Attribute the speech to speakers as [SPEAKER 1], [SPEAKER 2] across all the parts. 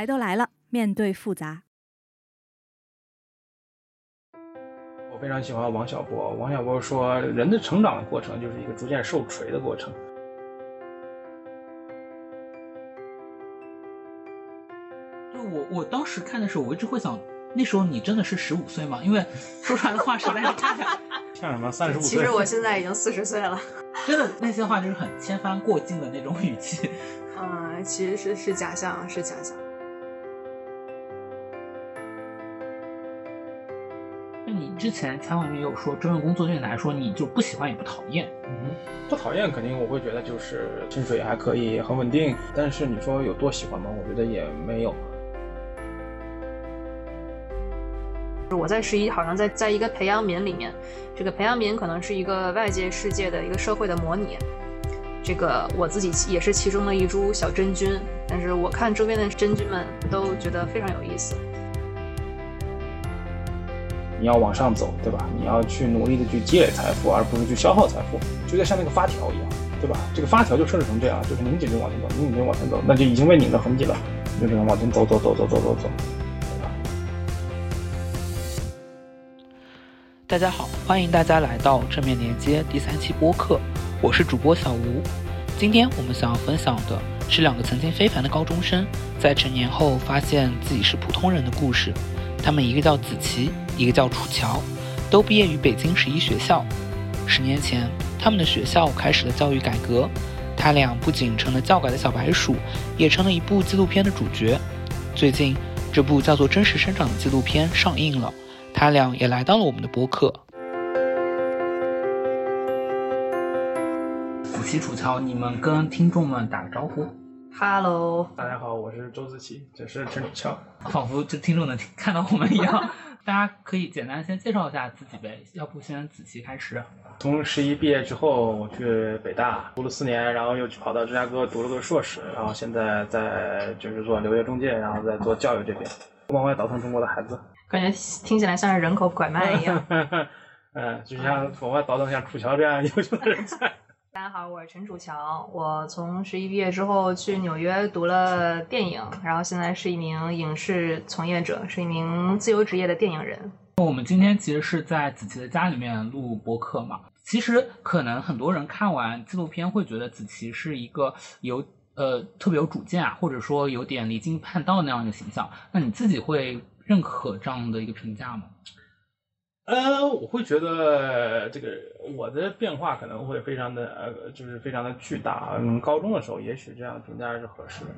[SPEAKER 1] 来都来了，面对复杂。
[SPEAKER 2] 我非常喜欢王小波。王小波说，人的成长的过程就是一个逐渐受锤的过程。
[SPEAKER 3] 就我我当时看的时候，我一直会想，那时候你真的是十五岁吗？因为说出来的话实在是太
[SPEAKER 2] 像什么三十五岁。
[SPEAKER 4] 其实我现在已经四十岁了。
[SPEAKER 3] 真的那些话就是很千帆过尽的那种语气。
[SPEAKER 4] 嗯，其实是是假象，是假象。
[SPEAKER 3] 那你之前采访里也有说，这份工作对你来说，你就不喜欢也不讨厌。
[SPEAKER 2] 嗯，不讨厌，肯定我会觉得就是薪水还可以，很稳定。但是你说有多喜欢吗？我觉得也没有。
[SPEAKER 4] 我在十一，好像在在一个培养皿里面，这个培养皿可能是一个外界世界的一个社会的模拟。这个我自己也是其中的一株小真菌，但是我看周边的真菌们都觉得非常有意思。
[SPEAKER 2] 你要往上走，对吧？你要去努力的去积累财富，而不是去消耗财富，就在像那个发条一样，对吧？这个发条就设置成这样，就是拧紧就往前走，拧紧就往前走，那就已经被拧得很紧了，就这样往前走走走走走走走。
[SPEAKER 3] 大家好，欢迎大家来到正面连接第三期播客，我是主播小吴。今天我们想要分享的是两个曾经非凡的高中生在成年后发现自己是普通人的故事。他们一个叫子琪，一个叫楚乔，都毕业于北京十一学校。十年前，他们的学校开始了教育改革，他俩不仅成了教改的小白鼠，也成了一部纪录片的主角。最近，这部叫做《真实生长》的纪录片上映了。他俩也来到了我们的播客。子琪、楚乔，你们跟听众们打个招呼。
[SPEAKER 4] Hello，
[SPEAKER 2] 大家好，我是周子琪，这是陈楚乔。
[SPEAKER 3] 仿佛这听众能看到我们一样。大家可以简单先介绍一下自己呗，要不先子琪开始。
[SPEAKER 2] 从十一毕业之后，我去北大读了四年，然后又去跑到芝加哥读了个硕士，然后现在在就是做留学中介，然后在做教育这边，往外倒腾中国的孩子。
[SPEAKER 4] 感觉听起来像是人口拐卖一样。
[SPEAKER 2] 嗯，就像往外倒腾像楚乔这样优秀的人才。
[SPEAKER 4] 好，我是陈楚乔。我从十一毕业之后去纽约读了电影，然后现在是一名影视从业者，是一名自由职业的电影人。
[SPEAKER 3] 我们今天其实是在子琪的家里面录播客嘛。其实可能很多人看完纪录片会觉得子琪是一个有呃特别有主见啊，或者说有点离经叛道那样的形象。那你自己会？认可这样的一个评价吗？
[SPEAKER 2] 呃，我会觉得这个我的变化可能会非常的呃，就是非常的巨大。嗯，高中的时候也许这样评价是合适的，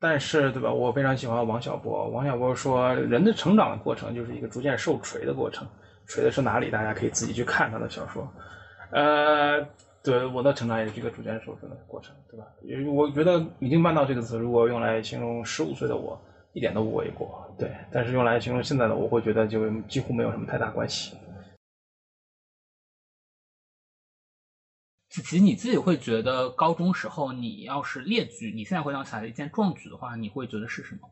[SPEAKER 2] 但是对吧？我非常喜欢王小波。王小波说，人的成长的过程就是一个逐渐受锤的过程。锤的是哪里？大家可以自己去看他的小说。呃，对，我的成长也是一个逐渐受锤的过程，对吧？因为我觉得“已经办到”这个词，如果用来形容十五岁的我。一点都不为过，对。但是用来形容现在的，我会觉得就几乎没有什么太大关系。
[SPEAKER 3] 子琪，你自己会觉得高中时候你要是列举你现在回想起来的一件壮举的话，你会觉得是什么？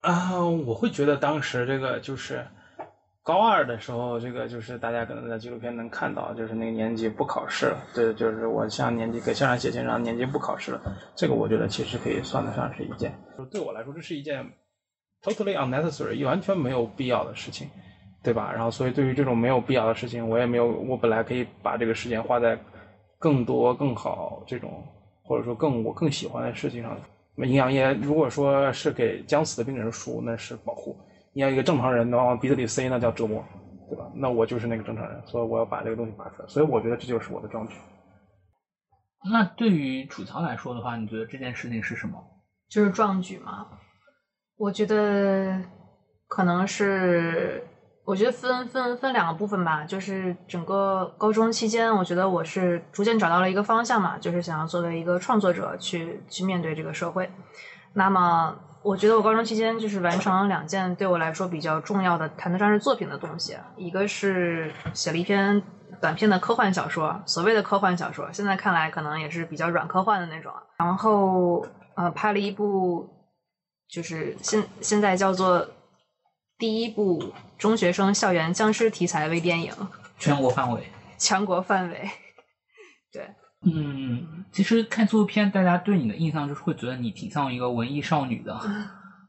[SPEAKER 2] 啊，我会觉得当时这个就是。高二的时候，这个就是大家可能在纪录片能看到，就是那个年级不考试了。对，就是我向年级给校长写信，让年级不考试了。这个我觉得其实可以算得上是一件，对我来说这是一件 totally unnecessary，完全没有必要的事情，对吧？然后，所以对于这种没有必要的事情，我也没有，我本来可以把这个时间花在更多、更好这种，或者说更我更喜欢的事情上。营养液如果说是给将死的病人输，那是保护。你要一个正常人能往鼻子里塞，那叫折磨，对吧？那我就是那个正常人，所以我要把这个东西拔出来。所以我觉得这就是我的壮举。
[SPEAKER 3] 那对于楚乔来说的话，你觉得这件事情是什么？
[SPEAKER 4] 就是壮举吗？我觉得可能是，我觉得分分分两个部分吧。就是整个高中期间，我觉得我是逐渐找到了一个方向嘛，就是想要作为一个创作者去去面对这个社会。那么。我觉得我高中期间就是完成了两件对我来说比较重要的谈得上是作品的东西，一个是写了一篇短篇的科幻小说，所谓的科幻小说，现在看来可能也是比较软科幻的那种。然后呃，拍了一部就是现现在叫做第一部中学生校园僵尸题材微电影，
[SPEAKER 3] 全国范围，
[SPEAKER 4] 全国范围，对。
[SPEAKER 3] 嗯，其实看纪录片，大家对你的印象就是会觉得你挺像一个文艺少女的。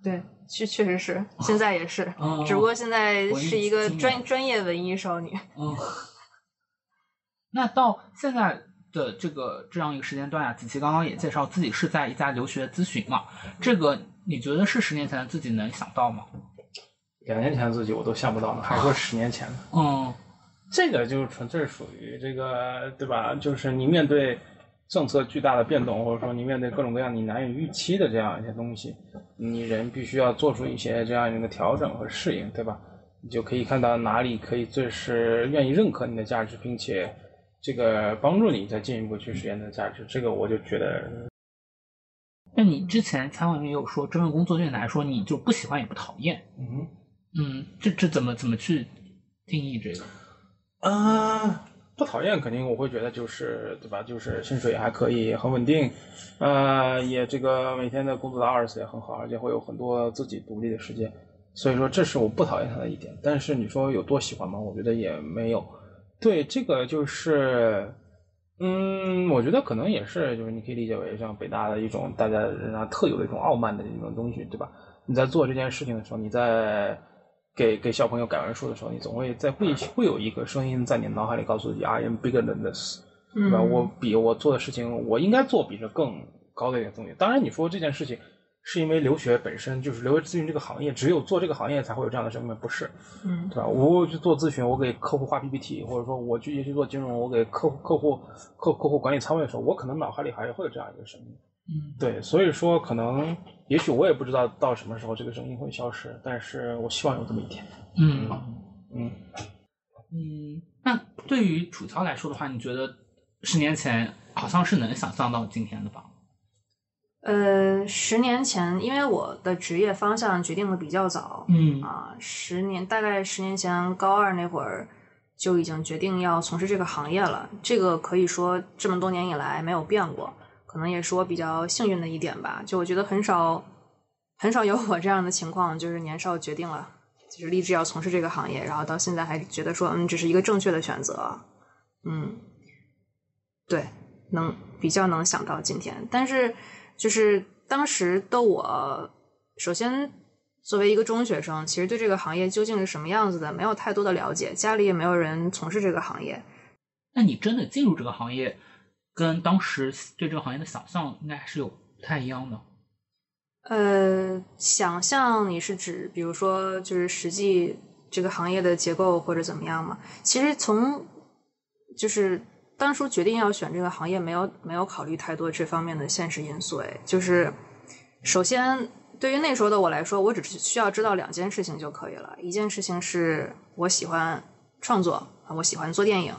[SPEAKER 4] 对，确确实是，现在也是，
[SPEAKER 3] 哦
[SPEAKER 4] 只不过现在是一个专专业文艺少女。
[SPEAKER 3] 嗯，那到现在的这个这样一个时间段啊，子琪刚刚也介绍自己是在一家留学咨询嘛，这个你觉得是十年前的自己能想到吗？
[SPEAKER 2] 两年前的自己我都想不到呢，还说十年前呢。
[SPEAKER 3] 嗯
[SPEAKER 2] 这个就是纯粹属于这个，对吧？就是你面对政策巨大的变动，或者说你面对各种各样你难以预期的这样一些东西，你人必须要做出一些这样一个调整和适应，对吧？你就可以看到哪里可以最是愿意认可你的价值，并且这个帮助你再进一步去实现你的价值。这个我就觉得，
[SPEAKER 3] 那你之前采访里面也有说，这份工作对你来说，你就不喜欢也不讨厌。
[SPEAKER 2] 嗯。
[SPEAKER 3] 嗯，这这怎么怎么去定义这个？
[SPEAKER 2] 啊，不讨厌，肯定我会觉得就是对吧？就是薪水还可以，很稳定，呃，也这个每天的工作的 hours 也很好，而且会有很多自己独立的时间，所以说这是我不讨厌他的一点。但是你说有多喜欢吗？我觉得也没有。对，这个就是，嗯，我觉得可能也是，就是你可以理解为像北大的一种大家人啊特有的一种傲慢的一种东西，对吧？你在做这件事情的时候，你在给给小朋友改完书的时候，你总会在会会有一个声音在你脑海里告诉自己，I am bigger than this，对吧？
[SPEAKER 4] 嗯
[SPEAKER 2] 我比我做的事情，我应该做比这更高的一点东西。当然，你说这件事情是因为留学本身就是留学咨询这个行业，只有做这个行业才会有这样的声音，不是？
[SPEAKER 4] 嗯
[SPEAKER 2] 对吧？我去做咨询，我给客户画 PPT，或者说我去去做金融，我给客户客户客客户管理仓位的时候，我可能脑海里还会有这样一个声音。
[SPEAKER 3] 嗯
[SPEAKER 2] 对，所以说可能也许我也不知道到什么时候这个声音会消失，但是我希望有这么一天。
[SPEAKER 3] 嗯
[SPEAKER 2] 嗯，
[SPEAKER 3] 嗯，那对于楚乔来说的话，你觉得十年前好像是能想象到今天的吧？
[SPEAKER 4] 呃，十年前，因为我的职业方向决定的比较早，
[SPEAKER 3] 嗯
[SPEAKER 4] 啊，十年大概十年前高二那会儿就已经决定要从事这个行业了。这个可以说这么多年以来没有变过，可能也是我比较幸运的一点吧。就我觉得很少很少有我这样的情况，就是年少决定了，就是立志要从事这个行业，然后到现在还觉得说，嗯，这是一个正确的选择。嗯，对，能比较能想到今天，但是就是当时的我，首先作为一个中学生，其实对这个行业究竟是什么样子的，没有太多的了解，家里也没有人从事这个行业。
[SPEAKER 3] 那你真的进入这个行业，跟当时对这个行业的想象应该还是有不太一样的。
[SPEAKER 4] 呃，想象你是指，比如说，就是实际这个行业的结构或者怎么样嘛？其实从就是当初决定要选这个行业，没有没有考虑太多这方面的现实因素。哎，就是首先对于那时候的我来说，我只是需要知道两件事情就可以了。一件事情是我喜欢创作，我喜欢做电影。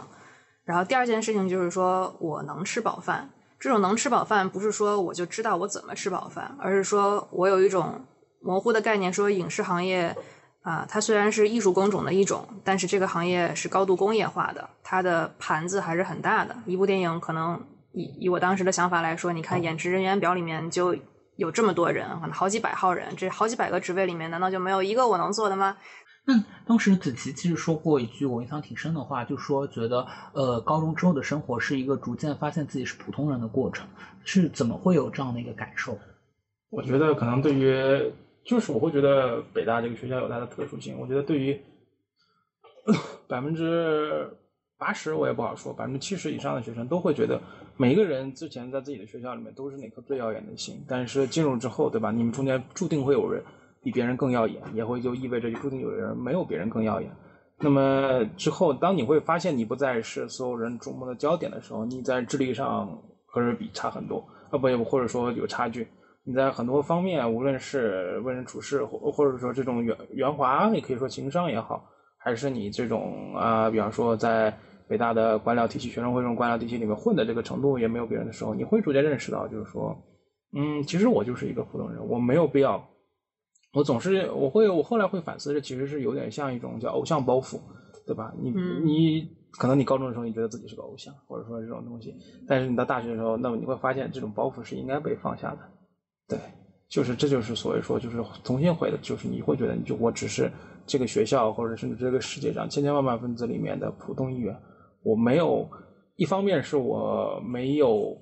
[SPEAKER 4] 然后第二件事情就是说我能吃饱饭。这种能吃饱饭，不是说我就知道我怎么吃饱饭，而是说我有一种模糊的概念，说影视行业啊，它虽然是艺术工种的一种，但是这个行业是高度工业化的，它的盘子还是很大的。一部电影可能以以我当时的想法来说，你看演职人员表里面就有这么多人，可能好几百号人，这好几百个职位里面，难道就没有一个我能做的吗？
[SPEAKER 3] 那当时子琪其实说过一句我印象挺深的话，就说觉得呃高中之后的生活是一个逐渐发现自己是普通人的过程，是怎么会有这样的一个感受？
[SPEAKER 2] 我觉得可能对于，就是我会觉得北大这个学校有它的特殊性。我觉得对于百分之八十我也不好说，百分之七十以上的学生都会觉得，每一个人之前在自己的学校里面都是那颗最耀眼的星，但是进入之后，对吧？你们中间注定会有人比别人更耀眼，也会就意味着就注定有人没有别人更耀眼。那么之后，当你会发现你不再是所有人瞩目的焦点的时候，你在智力上和人比差很多，啊不，或者说有差距。你在很多方面，无论是为人处事，或或者说这种圆圆滑，也可以说情商也好，还是你这种啊、比方说在北大的官僚体系、学生会这种官僚体系里面混的这个程度也没有别人的时候，你会逐渐认识到，就是说，嗯，其实我就是一个普通人，我没有必要。我总是我会我后来会反思，这其实是有点像一种叫偶像包袱，对吧？你、
[SPEAKER 4] 嗯
[SPEAKER 2] 你可能你高中的时候你觉得自己是个偶像，或者说这种东西，但是你到大学的时候，那么你会发现这种包袱是应该被放下的。对，就是这就是所谓说就是重新回的，就是你会觉得你就我只是这个学校或者甚至这个世界上千千万万分子里面的普通一员，我没有一方面是我没有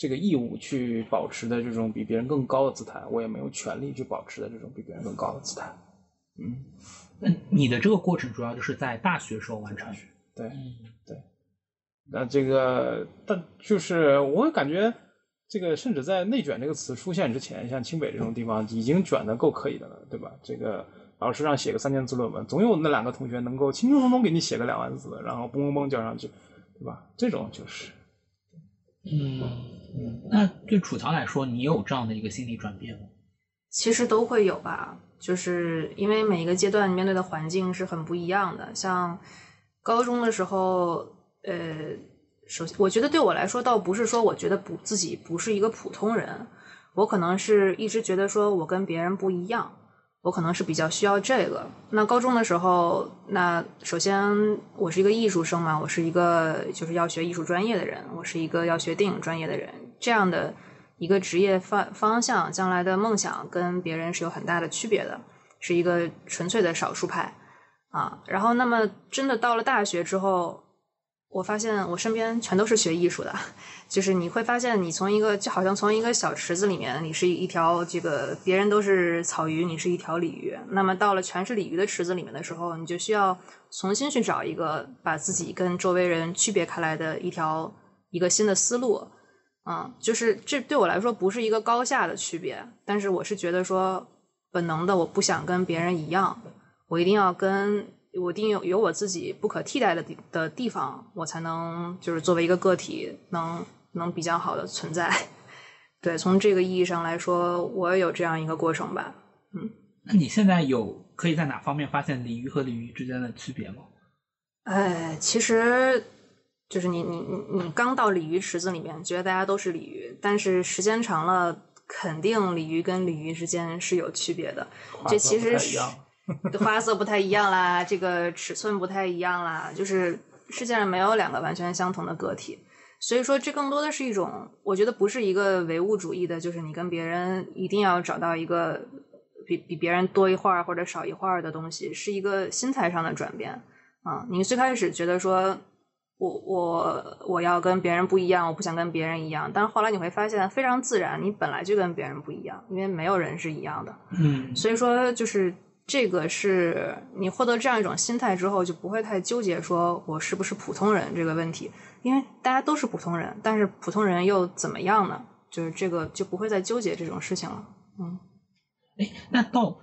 [SPEAKER 2] 这个义务去保持的这种比别人更高的姿态，我也没有权利去保持的这种比别人更高的姿态。嗯，
[SPEAKER 3] 那你的这个过程主要就是在大学时候完成。
[SPEAKER 2] 对
[SPEAKER 3] 嗯，
[SPEAKER 2] 对。那这个，但就是我感觉，这个甚至在“内卷”这个词出现之前，像清北这种地方已经卷的够可以的了，对吧？这个老师让写个三千字论文，总有那两个同学能够轻轻松松给你写个两万字，然后嘣嘣嘣交上去，对吧？这种就是，
[SPEAKER 3] 嗯，那对楚乔来说，你有这样的一个心理转变吗？
[SPEAKER 4] 其实都会有吧，就是因为每一个阶段面对的环境是很不一样的。像高中的时候，呃，首先我觉得对我来说，倒不是说我觉得不自己不是一个普通人，我可能是一直觉得说我跟别人不一样，我可能是比较需要这个。那高中的时候，那首先我是一个艺术生嘛，我是一个就是要学艺术专业的人，我是一个要学电影专业的人，这样的。一个职业方方向，将来的梦想跟别人是有很大的区别的，是一个纯粹的少数派啊。然后，那么真的到了大学之后，我发现我身边全都是学艺术的，就是你会发现，你从一个就好像从一个小池子里面，你是一条这个别人都是草鱼，你是一条鲤鱼。那么到了全是鲤鱼的池子里面的时候，你就需要重新去找一个把自己跟周围人区别开来的一条一个新的思路。嗯，就是这对我来说不是一个高下的区别，但是我是觉得说，本能的我不想跟别人一样，我一定要跟我一定有有我自己不可替代的地的地方，我才能就是作为一个个体能能比较好的存在。对，从这个意义上来说，我也有这样一个过程吧。嗯，
[SPEAKER 3] 那你现在有可以在哪方面发现鲤鱼和鲤鱼之间的区别吗？
[SPEAKER 4] 哎，其实。就是你你你你刚到鲤鱼池子里面，觉得大家都是鲤鱼，但是时间长了，肯定鲤鱼跟鲤鱼之间是有区别的。这其实是花色不太一样啦，这个尺寸不太一样啦，就是世界上没有两个完全相同的个体。所以说，这更多的是一种，我觉得不是一个唯物主义的，就是你跟别人一定要找到一个比比别人多一会儿或者少一会儿的东西，是一个心态上的转变啊。你最开始觉得说。我我我要跟别人不一样，我不想跟别人一样。但是后来你会发现，非常自然，你本来就跟别人不一样，因为没有人是一样的。
[SPEAKER 3] 嗯，
[SPEAKER 4] 所以说就是这个是你获得这样一种心态之后，就不会太纠结说我是不是普通人这个问题，因为大家都是普通人，但是普通人又怎么样呢？就是这个就不会再纠结这种事情了。嗯，
[SPEAKER 3] 哎，那到。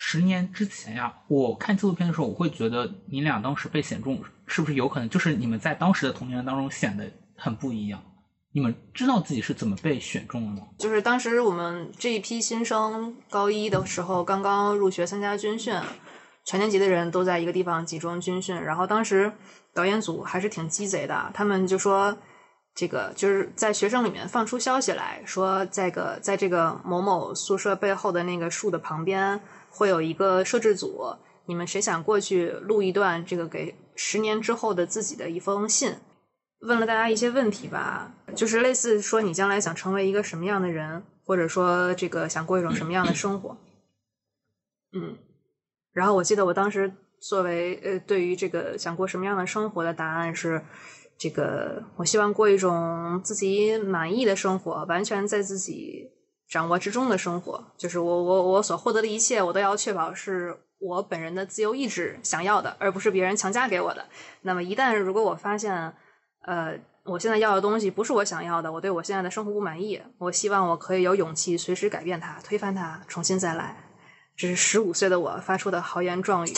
[SPEAKER 3] 十年之前呀，我看纪录片的时候，我会觉得你俩当时被选中，是不是有可能就是你们在当时的童年当中显得很不一样？你们知道自己是怎么被选中的吗？
[SPEAKER 4] 就是当时我们这一批新生高一的时候，刚刚入学参加军训，全年级的人都在一个地方集中军训。然后当时导演组还是挺鸡贼的，他们就说这个就是在学生里面放出消息来说，在个在这个某某宿舍背后的那个树的旁边。会有一个摄制组，你们谁想过去录一段这个给十年之后的自己的一封信？问了大家一些问题吧，就是类似说你将来想成为一个什么样的人，或者说这个想过一种什么样的生活。嗯，然后我记得我当时作为呃对于这个想过什么样的生活的答案是，这个我希望过一种自己满意的生活，完全在自己。掌握之中的生活，就是我我我所获得的一切，我都要确保是我本人的自由意志想要的，而不是别人强加给我的。那么一旦如果我发现，呃，我现在要的东西不是我想要的，我对我现在的生活不满意，我希望我可以有勇气随时改变它，推翻它，重新再来。这是十五岁的我发出的豪言壮语。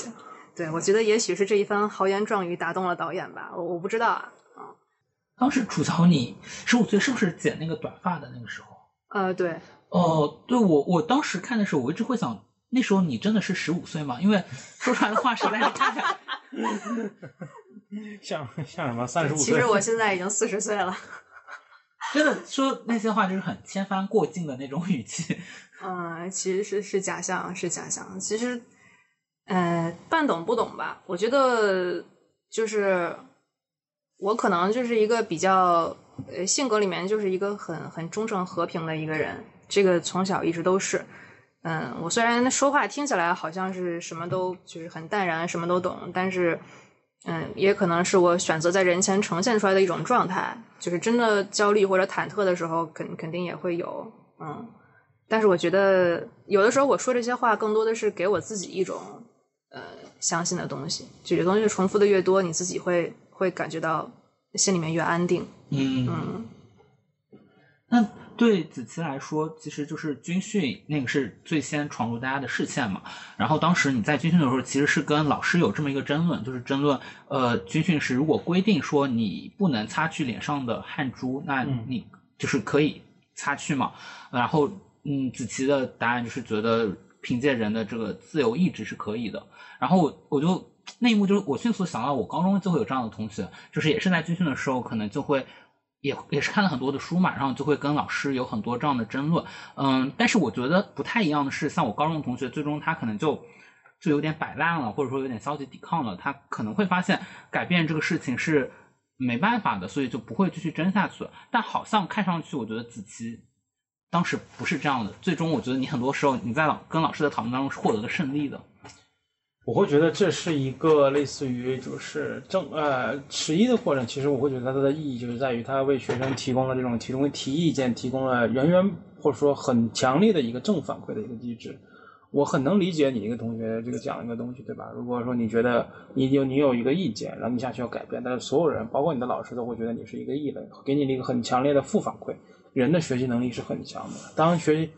[SPEAKER 4] 对我觉得也许是这一番豪言壮语打动了导演吧，我我不知道啊。啊，
[SPEAKER 3] 当时吐槽你十五岁是不是剪那个短发的那个时候？
[SPEAKER 4] 呃，对。
[SPEAKER 3] 哦，对我我当时看的时候，我一直会想，那时候你真的是十五岁吗？因为说出来的话实在是太
[SPEAKER 2] 像像什么三十五
[SPEAKER 4] 岁。其实 我现在已经四十岁了。
[SPEAKER 3] 真的说那些话就是很千帆过尽的那种语气。
[SPEAKER 4] 嗯，其实是是假象，是假象。其实，呃，半懂不懂吧？我觉得就是我可能就是一个比较呃性格里面就是一个很很忠诚和平的一个人。这个从小一直都是，嗯，我虽然说话听起来好像是什么都就是很淡然，什么都懂，但是嗯，也可能是我选择在人前呈现出来的一种状态，就是真的焦虑或者忐忑的时候，肯肯定也会有，嗯。但是我觉得有的时候我说这些话，更多的是给我自己一种呃相信的东西，就这东西重复的越多，你自己会会感觉到心里面越安定。
[SPEAKER 3] 嗯
[SPEAKER 4] 嗯，
[SPEAKER 3] 那对子琪来说，其实就是军训那个是最先闯入大家的视线嘛。然后当时你在军训的时候，其实是跟老师有这么一个争论，就是争论呃，军训时如果规定说你不能擦去脸上的汗珠，那你就是可以擦去嘛。然后嗯，子琪的答案就是觉得凭借人的这个自由意志是可以的。然后我就那一幕就是我迅速想到，我高中就会有这样的同学，就是也是在军训的时候，可能就会。也也是看了很多的书嘛，然后就会跟老师有很多这样的争论，嗯，但是我觉得不太一样的是，像我高中同学，最终他可能就就有点摆烂了，或者说有点消极抵抗了，他可能会发现改变这个事情是没办法的，所以就不会继续争下去。但好像看上去，我觉得子琪当时不是这样的，最终我觉得你很多时候你在老跟老师的讨论当中是获得了胜利的。
[SPEAKER 2] 我会觉得这是一个类似于就是正呃十一的过程，其实我会觉得它的意义就是在于它为学生提供了这种提供提意见，提供了源源或者说很强烈的一个正反馈的一个机制。我很能理解你一个同学这个讲一个东西，对吧？如果说你觉得你有你有一个意见，然后你下去要改变，但是所有人包括你的老师都会觉得你是一个异类，给你一个很强烈的负反馈。人的学习能力是很强的，当学习。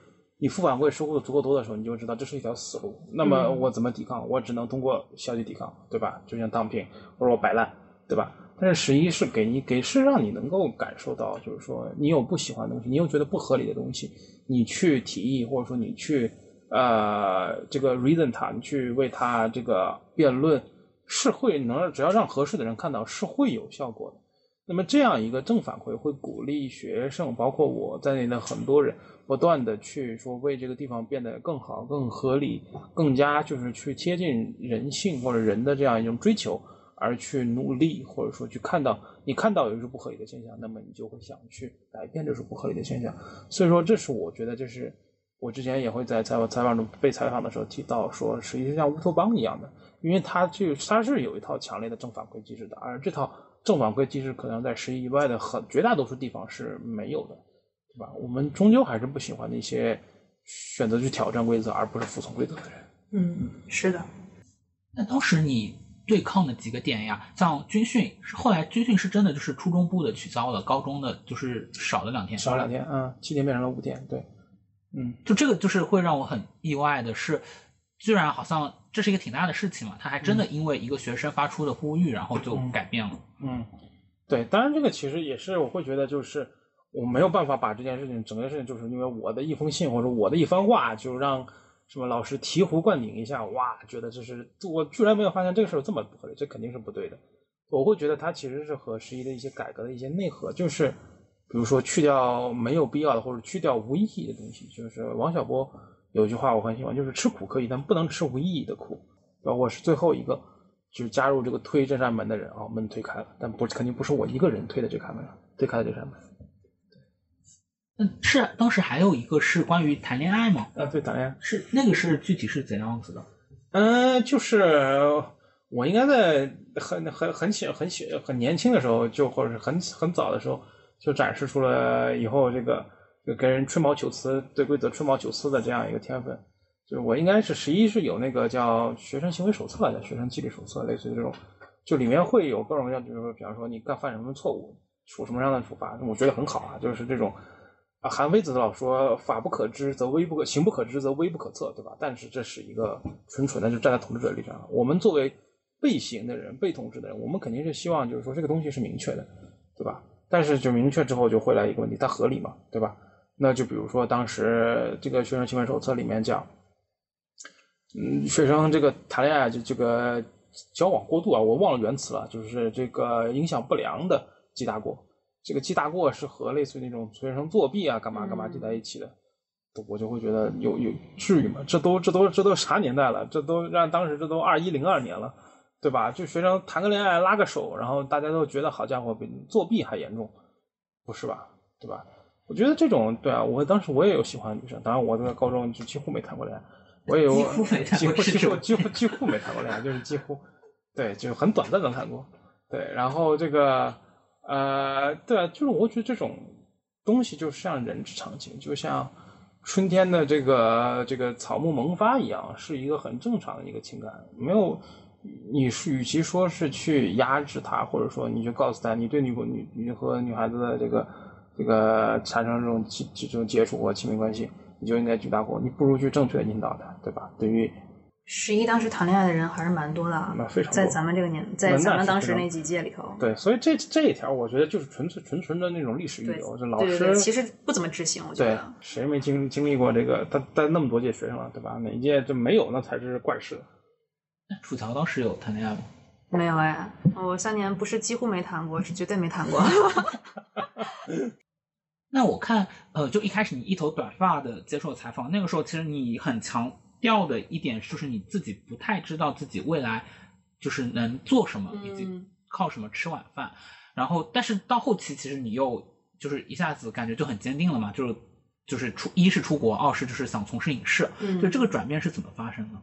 [SPEAKER 2] 你负反馈收获的足够多的时候，你就知道这是一条死路。那么我怎么抵抗？我只能通过消极抵抗，对吧？就像当平或者我摆烂，对吧？但是十一是给你给是让你能够感受到，就是说你有不喜欢的东西，你有觉得不合理的东西，你去提议或者说你去呃这个 reason 它，你去为他这个辩论，是会能只要让合适的人看到是会有效果的。那么这样一个正反馈会鼓励学生，包括我在内的很多人，不断的去说为这个地方变得更好、更合理、更加就是去贴近人性或者人的这样一种追求而去努力，或者说去看到你看到有一种不合理的现象，那么你就会想去改变这种不合理的现象。所以说，这是我觉得这是我之前也会在采访采访中被采访的时候提到说，实际上像乌托邦一样的，因为它去它是有一套强烈的正反馈机制的，而这套。正反馈机制可能在十一以外的很绝大多数地方是没有的，对吧？我们终究还是不喜欢那些选择去挑战规则而不是服从规则的人。
[SPEAKER 4] 嗯，是的。
[SPEAKER 3] 那当时你对抗的几个点呀，像军训，后来军训是真的就是初中部的取消了，高中的就是少了两天，
[SPEAKER 2] 少两天，嗯，七天变成了五天，对，嗯，
[SPEAKER 3] 就这个就是会让我很意外的是，居然好像。这是一个挺大的事情嘛，他还真的因为一个学生发出的呼吁，然后就改变了。
[SPEAKER 2] 嗯，对，当然这个其实也是我会觉得，就是我没有办法把这件事情，整件事情就是因为我的一封信或者我的一番话，就让什么老师醍醐灌顶一下，哇，觉得这是我居然没有发现这个事儿这么不合理，这肯定是不对的。我会觉得它其实是和十一的一些改革的一些内核，就是比如说去掉没有必要的或者去掉无意义的东西，就是王小波。有句话我很喜欢，就是吃苦可以，但不能吃无意义的苦。我是最后一个，就是加入这个推这扇门的人啊，门推开了，但不肯定不是我一个人推的这扇门，推开了这扇门。
[SPEAKER 3] 嗯，是当时还有一个是关于谈恋爱吗？
[SPEAKER 2] 啊，对，谈恋爱
[SPEAKER 3] 是那个是具体是怎样子的？
[SPEAKER 2] 嗯，就是我应该在很很很小很小很年轻的时候，就或者是很很早的时候，就展示出了以后这个。就跟人吹毛求疵，对规则吹毛求疵的这样一个天分，就是我应该是十一是有那个叫学生行为手册的学生纪律手册，类似于这种，就里面会有各种各样，比如说，比方说你干犯什么错误，处什么样的处罚，我觉得很好啊，就是这种啊，韩非子老说法不可知则威不可，行不可知则威不可测，对吧？但是这是一个纯纯的就站在统治者立场，我们作为被行的人、被统治的人，我们肯定是希望就是说这个东西是明确的，对吧？但是就明确之后就会来一个问题，它合理吗？对吧？那就比如说，当时这个学生行为手册里面讲，嗯，学生这个谈恋爱就这个交往过度啊，我忘了原词了，就是这个影响不良的记大过。这个记大过是和类似于那种学生作弊啊、干嘛干嘛记在一起的，我就会觉得有有至于吗？这都这都这都啥年代了？这都让当时这都二一零二年了，对吧？就学生谈个恋爱拉个手，然后大家都觉得好家伙比作弊还严重，不是吧？对吧？我觉得这种对啊，我当时我也有喜欢的女生，当然我在高中就几乎没谈过恋爱，我也有几乎几乎 几乎几乎没谈过恋爱，就是几乎对，就很短暂的谈过。对，然后这个呃，对啊，就是我觉得这种东西就像人之常情，就像春天的这个这个草木萌发一样，是一个很正常的一个情感，没有。你是与其说是去压制他，或者说你就告诉他，你对女女女和女孩子的这个这个产生这种这种接触或亲密关系，你就应该去打火，你不如去正确的引导他，对吧？对于
[SPEAKER 4] 十一当时谈恋爱的人还是蛮多的啊，
[SPEAKER 2] 那非常
[SPEAKER 4] 在咱们这个年，在咱们当时那几届里头，
[SPEAKER 2] 对，所以这这一条我觉得就是纯粹纯纯的那种历史遗留，这老
[SPEAKER 4] 对对其实不怎么执行，我觉得
[SPEAKER 2] 对
[SPEAKER 4] 得。
[SPEAKER 2] 谁没经经历过这个？他带那么多届学生了，对吧？哪一届就没有，那才是怪事。
[SPEAKER 3] 楚乔当时有谈恋爱吗？
[SPEAKER 4] 没有哎，我三年不是几乎没谈过，是绝对没谈过。
[SPEAKER 3] 那我看，呃，就一开始你一头短发的接受采访，那个时候其实你很强调的一点就是你自己不太知道自己未来就是能做什么，以及
[SPEAKER 4] 嗯
[SPEAKER 3] 靠什么吃晚饭。然后，但是到后期其实你又就是一下子感觉就很坚定了嘛，就是就是出一是出国，二是就是想从事影视。
[SPEAKER 4] 嗯
[SPEAKER 3] 就这个转变是怎么发生的？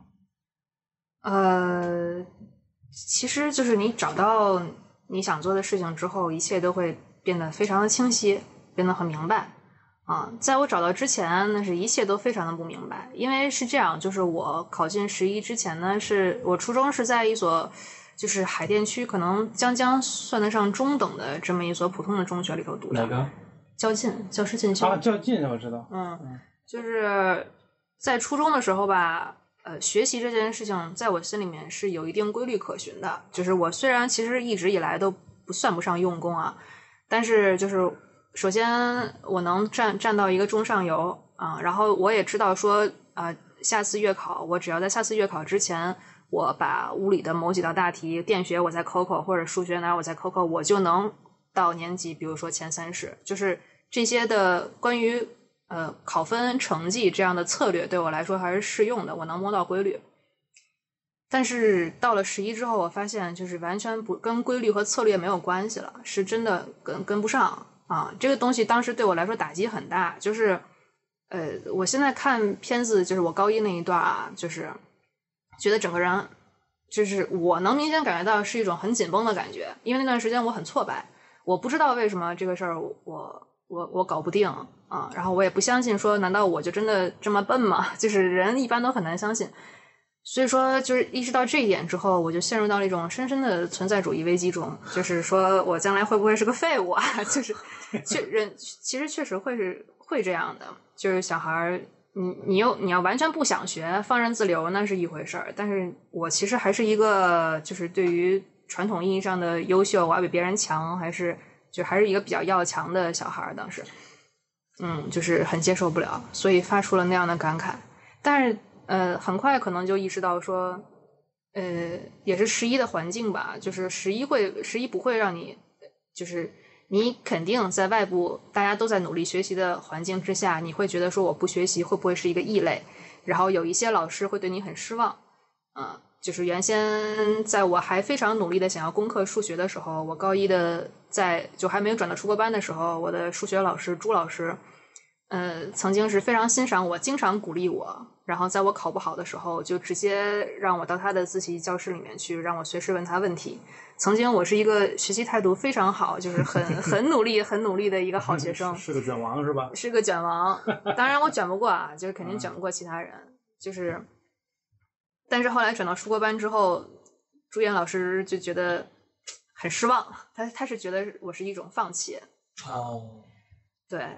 [SPEAKER 4] 呃，其实就是你找到你想做的事情之后，一切都会变得非常的清晰，变得很明白。啊，在我找到之前，那是一切都非常的不明白，因为是这样，就是我考进十一之前呢，是我初中是在一所就是海淀区可能将将算得上中等的这么一所普通的中学里头读的，
[SPEAKER 2] 哪个？
[SPEAKER 4] 较劲教师进修
[SPEAKER 2] 啊，较劲，我知道。
[SPEAKER 4] 嗯，就是在初中的时候吧，呃，学习这件事情在我心里面是有一定规律可循的。就是我虽然其实一直以来都不算不上用功啊，但是就是首先我能占占到一个中上游啊，然后我也知道说啊、下次月考我只要在下次月考之前。我把物理的某几道大题，电学我再抠抠，或者数学哪儿我再抠抠，我就能到年级，比如说前三十，就是这些的关于呃考分成绩这样的策略对我来说还是适用的，我能摸到规律。但是到了十一之后，我发现就是完全不跟规律和策略没有关系了，是真的跟跟不上啊！这个东西当时对我来说打击很大，就是呃，我现在看片子，就是我高一那一段啊，就是觉得整个人就是我能明显感觉到是一种很紧绷的感觉，因为那段时间我很挫败，我不知道为什么这个事儿我我我搞不定啊，然后我也不相信说，难道我就真的这么笨吗？就是人一般都很难相信，所以说就是意识到这一点之后，我就陷入到了一种深深的存在主义危机中，就是说我将来会不会是个废物啊？就是 确人其实确实会是会这样的，就是小孩儿。你你又你要完全不想学，放任自流那是一回事儿，但是我其实还是一个就是对于传统意义上的优秀，我要比别人强，还是就还是一个比较要强的小孩儿。当时，嗯，就是很接受不了，所以发出了那样的感慨。但是呃，很快可能就意识到说，呃，也是十一的环境吧，就是十一会十一不会让你就是。你肯定在外部大家都在努力学习的环境之下，你会觉得说我不学习会不会是一个异类？然后有一些老师会对你很失望，啊，就是原先在我还非常努力的想要攻克数学的时候，我高一的在就还没有转到出国班的时候，我的数学老师朱老师，呃，曾经是非常欣赏我，经常鼓励我，然后在我考不好的时候，就直接让我到他的自习教室里面去，让我随时问他问题。曾经我是一个学习态度非常好，就是很 很努力、很努力的一个好学生，
[SPEAKER 2] 是个卷王是吧？
[SPEAKER 4] 是个卷王。当然我卷不过啊，就是肯定卷不过其他人。就是，但是后来转到出国班之后，朱岩老师就觉得很失望，他他是觉得我是一种放弃。
[SPEAKER 3] 哦，
[SPEAKER 4] 对，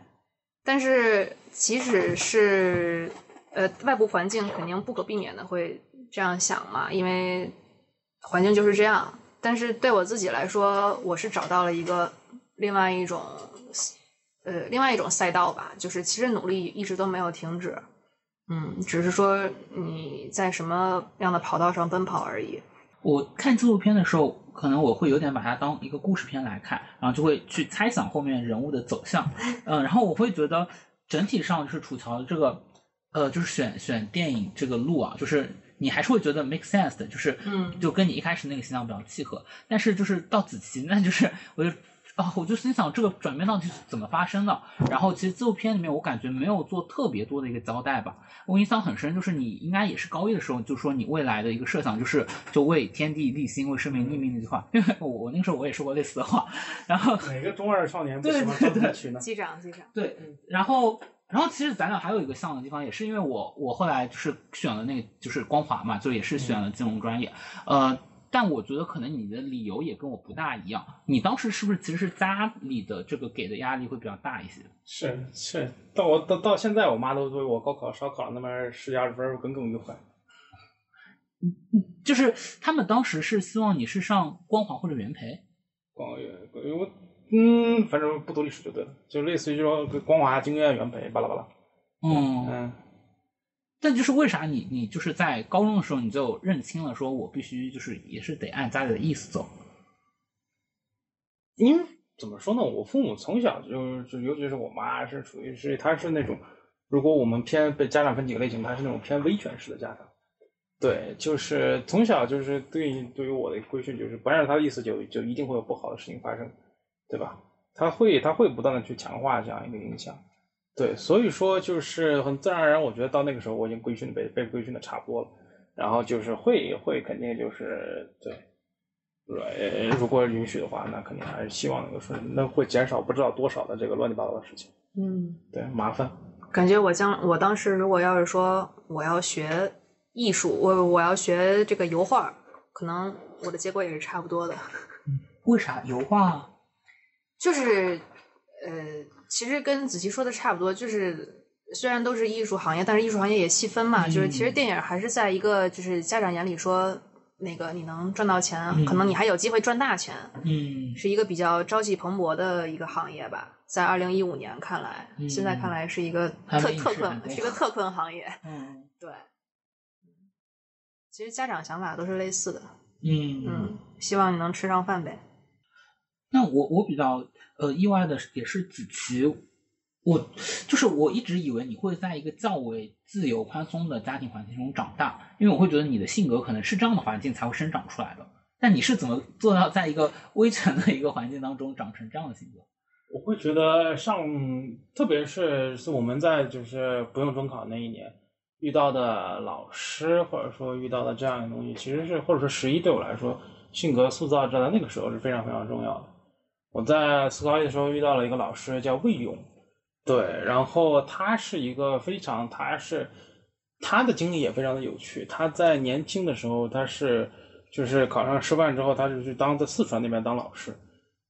[SPEAKER 4] 但是即使是呃外部环境，肯定不可避免的会这样想嘛，因为环境就是这样。但是对我自己来说，我是找到了一个另外一种呃另外一种赛道吧，就是其实努力一直都没有停止，嗯，只是说你在什么样的跑道上奔跑而已。
[SPEAKER 3] 我看纪录片的时候，可能我会有点把它当一个故事片来看，然后就会去猜想后面人物的走向，嗯，然后我会觉得整体上就是楚乔这个，呃，就是选选电影这个路啊，就是你还是会觉得 make sense 的，就是
[SPEAKER 4] 嗯。
[SPEAKER 3] 就跟你一开始那个形象比较契合，但是就是到子琪，那就是我就啊，我就心想这个转变到底是怎么发生的。然后其实纪录片里面我感觉没有做特别多的一个交代吧。我印象很深，就是你应该也是高一的时候就说你未来的一个设想就是就为天地立心，为生命立命那句话。因为我我那个时候我也说过类似的话。然后
[SPEAKER 2] 每个中二少年不喜欢
[SPEAKER 3] 对对对
[SPEAKER 2] 曲呢？
[SPEAKER 4] 机长，机长，
[SPEAKER 3] 对，然后然后其实咱俩还有一个像的地方，也是因为我我后来就是选了那个就是光华嘛，就也是选了金融专业，呃。但我觉得可能你的理由也跟我不大一样。你当时是不是其实是家里的这个给的压力会比较大一些？
[SPEAKER 2] 是是，到我到到现在，我妈都对我高考烧烤那么十几二十分耿耿于怀。
[SPEAKER 3] 就是他们当时是希望你是上光华或者元培。
[SPEAKER 2] 光元，我嗯，反正不读历史就对了，就类似于说光华、经院、元培，巴拉巴拉。
[SPEAKER 3] 嗯
[SPEAKER 2] 嗯。
[SPEAKER 3] 但就是为啥你你就是在高中的时候你就认清了，说我必须就是也是得按家里的意思走。
[SPEAKER 2] 因为怎么说呢，我父母从小就就尤其是我妈是属于是她是那种，如果我们偏被家长分几个类型，她是那种偏威权式的家长。对，就是从小就是对对于我的规训就是不按照他的意思就就一定会有不好的事情发生，对吧？他会他会不断的去强化这样一个影响。对，所以说就是很自然而然，我觉得到那个时候我已经规训被被规训的差不多了，然后就是会会肯定就是对，对，如果允许的话，那肯定还是希望能够顺，那会减少不知道多少的这个乱七八糟的事情。
[SPEAKER 4] 嗯，
[SPEAKER 2] 对，麻烦。
[SPEAKER 4] 感觉我将我当时如果要是说我要学艺术，我我要学这个油画，可能我的结果也是差不多的。
[SPEAKER 3] 为啥油画？
[SPEAKER 4] 就是呃。其实跟子琪说的差不多，就是虽然都是艺术行业，但是艺术行业也细分嘛。就是其实电影还是在一个就是家长眼里说，那个你能赚到钱，可能你还有机会赚大钱。
[SPEAKER 3] 嗯，
[SPEAKER 4] 是一个比较朝气蓬勃的一个行业吧。在二零一五年看来，现在看来是一个特特困，是一个特困行业。
[SPEAKER 3] 嗯，
[SPEAKER 4] 对。其实家长想法都是类似的。
[SPEAKER 3] 嗯
[SPEAKER 4] 嗯，希望你能吃上饭呗。
[SPEAKER 3] 那我我比较。呃，意外的也是子琪，我就是我一直以为你会在一个较为自由宽松的家庭环境中长大，因为我会觉得你的性格可能是这样的环境才会生长出来的。但你是怎么做到在一个 威权的一个环境当中长成这样的性格？
[SPEAKER 2] 我会觉得上，特别是是我们在就是不用中考那一年遇到的老师，或者说遇到的这样的东西，其实是或者说十一对我来说，性格塑造在那个时候是非常非常重要的。我在四高一的时候遇到了一个老师，叫魏勇，对，然后他是一个非常，他是他的经历也非常的有趣。他在年轻的时候，他是就是考上师范之后，他就去当在四川那边当老师。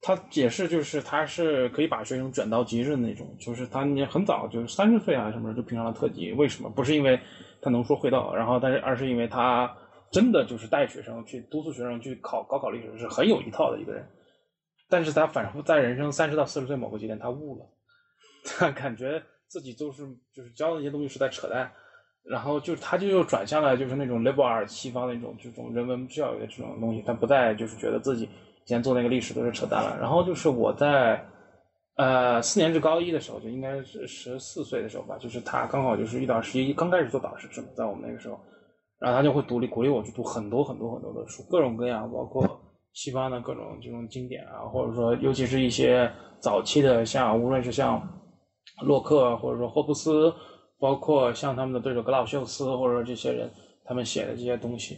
[SPEAKER 2] 他也是就是他是可以把学生卷到极致的那种，就是他很早就是三十岁啊什么就评上了特级。为什么？不是因为他能说会道，然后但是而是因为他真的就是带学生去督促学生去考高考历史是很有一套的一个人。但是他反复在人生三十到四十岁某个节点，他悟了，他感觉自己都是就是教的那些东西是在扯淡，然后就他就又转向了就是那种 liberal 西方那种这种人文教育的这种东西，他不再就是觉得自己以前做那个历史都是扯淡了。然后就是我在呃四年制高一的时候，就应该是十四岁的时候吧，就是他刚好就是遇到十一刚开始做导师制嘛，在我们那个时候，然后他就会鼓励鼓励我去读很多很多很多的书，各种各样，包括。西方的各种这种经典啊，或者说，尤其是一些早期的，像无论是像洛克，或者说霍布斯，包括像他们的对手格老修斯，或者说这些人，他们写的这些东西，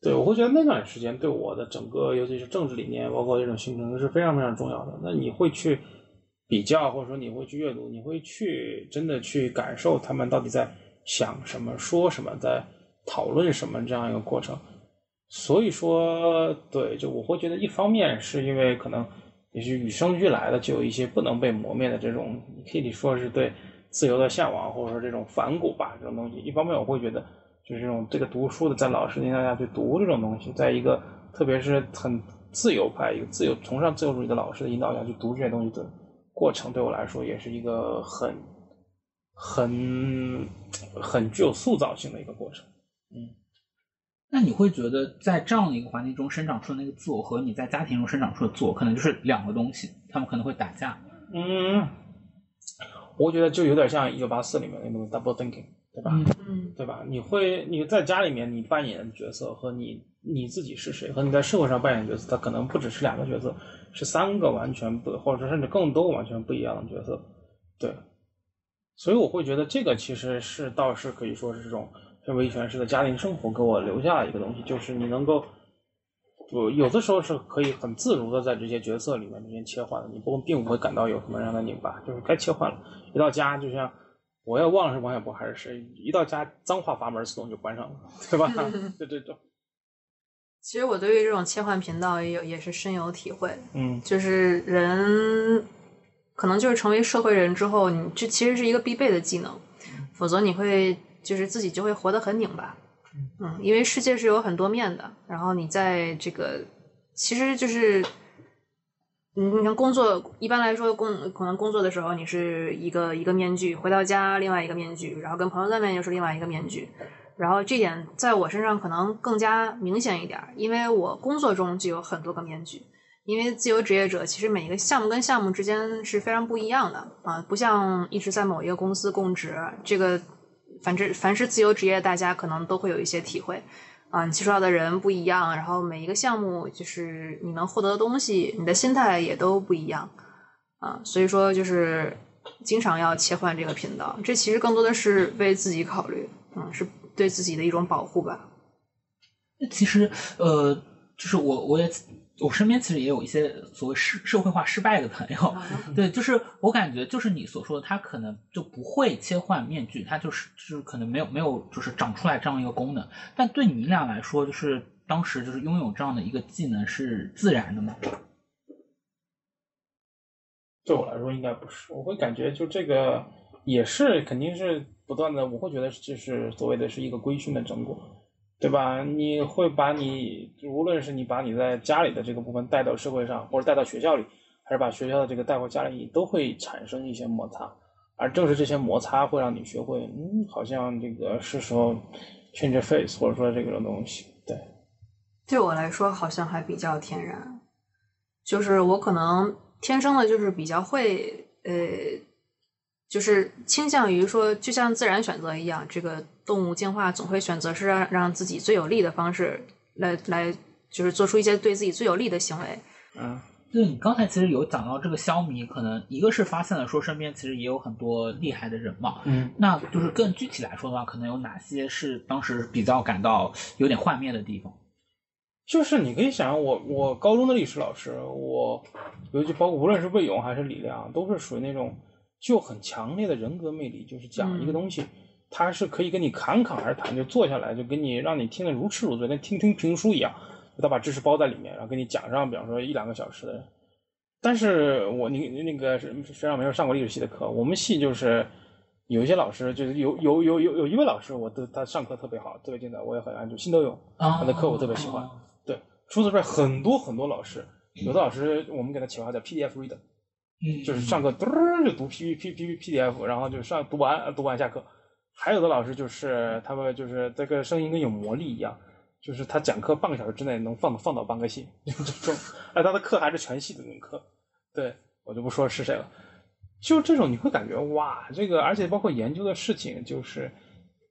[SPEAKER 2] 对我会觉得那段时间对我的整个，尤其是政治理念，包括这种形成是非常非常重要的。那你会去比较，或者说你会去阅读，你会去真的去感受他们到底在想什么、说什么、在讨论什么这样一个过程。所以说，对，就我会觉得，一方面是因为可能也是与生俱来的，就有一些不能被磨灭的这种，你可以说是对自由的向往，或者说这种反骨吧，这种东西。一方面，我会觉得就是这种这个读书的，在老师引导下去读这种东西，在一个特别是很自由派、一个自由崇尚自由主义的老师的引导下去读这些东西的过程，对我来说也是一个很很很具有塑造性的一个过程，嗯。
[SPEAKER 3] 那你会觉得，在这样的一个环境中生长出的那个自我，和你在家庭中生长出的自我，可能就是两个东西，他们可能会打架。
[SPEAKER 2] 嗯，我觉得就有点像《一九八四》里面那种 double thinking，对吧？
[SPEAKER 3] 嗯
[SPEAKER 4] 嗯
[SPEAKER 2] 对吧？你会你在家里面你扮演的角色和你你自己是谁，和你在社会上扮演的角色，它可能不只是两个角色，是三个完全不，或者说甚至更多完全不一样的角色。对，所以我会觉得这个其实是倒是可以说是这种非维权式的家庭生活给我留下了一个东西，就是你能够。我，有的时候是可以很自如的在这些角色里面之间切换的，你不并不会感到有什么样的拧巴，就是该切换了。一到家，就像我也忘了是王小波还是谁，一到家脏话阀门自动就关上了，对吧？对对对，
[SPEAKER 4] 其实我对于这种切换频道也有也是深有体会，
[SPEAKER 2] 嗯
[SPEAKER 4] 就是人可能就是成为社会人之后，你这其实是一个必备的技能，否则你会就是自己就会活得很拧巴。嗯，因为世界是有很多面的，然后你在这个其实就是。你你看，工作一般来说工可能工作的时候，你是一个一个面具，回到家另外一个面具，然后跟朋友见面又是另外一个面具，然后这点在我身上可能更加明显一点，因为我工作中就有很多个面具。因为自由职业者其实每一个项目跟项目之间是非常不一样的啊，不像一直在某一个公司供职，这个反正凡是自由职业，大家可能都会有一些体会啊，你接触到的人不一样，然后每一个项目就是你能获得的东西，你的心态也都不一样啊，所以说就是经常要切换这个频道，这其实更多的是为自己考虑，嗯，是对自己的一种保护吧。
[SPEAKER 3] 其实，呃，就是我我也我身边其实也有一些所谓社社会化失败的朋友，对，就是我感觉就是你所说的，他可能就不会切换面具，他就是就是可能没有没有就是长出来这样一个功能。但对你俩来说，就是当时就是拥有这样的一个技能是自然的吗？
[SPEAKER 2] 对我来说应该不是，我会感觉就这个也是肯定是不断的，我会觉得就是所谓的是一个规训的成果，对吧？你会把你无论是你把你在家里的这个部分带到社会上，或者带到学校里，还是把学校的这个带回家里，你都会产生一些摩擦，而正是这些摩擦会让你学会，嗯，好像这个是时候 change face，或者说这个东西，对。
[SPEAKER 4] 对我来说，好像还比较天然，就是我可能天生的就是比较会，呃，就是倾向于说，就像自然选择一样，这个动物进化总会选择是让让自己最有利的方式来来，就是做出一些对自己最有利的行为。
[SPEAKER 2] 嗯，
[SPEAKER 3] 对你刚才其实有讲到这个消弭，可能一个是发现了说身边其实也有很多厉害的人嘛，
[SPEAKER 2] 嗯，
[SPEAKER 3] 那就是更具体来说的话，可能有哪些是当时比较感到有点幻灭的地方？
[SPEAKER 2] 就是你可以想，我我高中的历史老师，我尤其包括无论是魏勇还是李亮，都是属于那种就很强烈的人格魅力，就是讲一个东西，他是可以跟你侃侃而谈，就坐下来就跟你让你听得如痴如醉，跟听听评书一样，他把知识包在里面，然后跟你讲上，比方说一两个小时的。但是我你那个是实际上没有上过历史系的课，我们系就是有一些老师，就是有有有有有一位老师，我都他上课特别好，特别精彩，我也很爱，就辛德勇，他的课我特别喜欢。对，除此之外，很多很多老师，有的老师我们给他起号叫 PDF reader，
[SPEAKER 3] 嗯
[SPEAKER 2] 就是上课嘟儿就读 P P P P P D F，然后就上读完读完下课。还有的老师就是他们就是这个声音跟有魔力一样，就是他讲课半个小时之内能放放倒半个系，这种，而他的课还是全系的那种课。对我就不说是谁了，就这种你会感觉哇，这个而且包括研究的事情，就是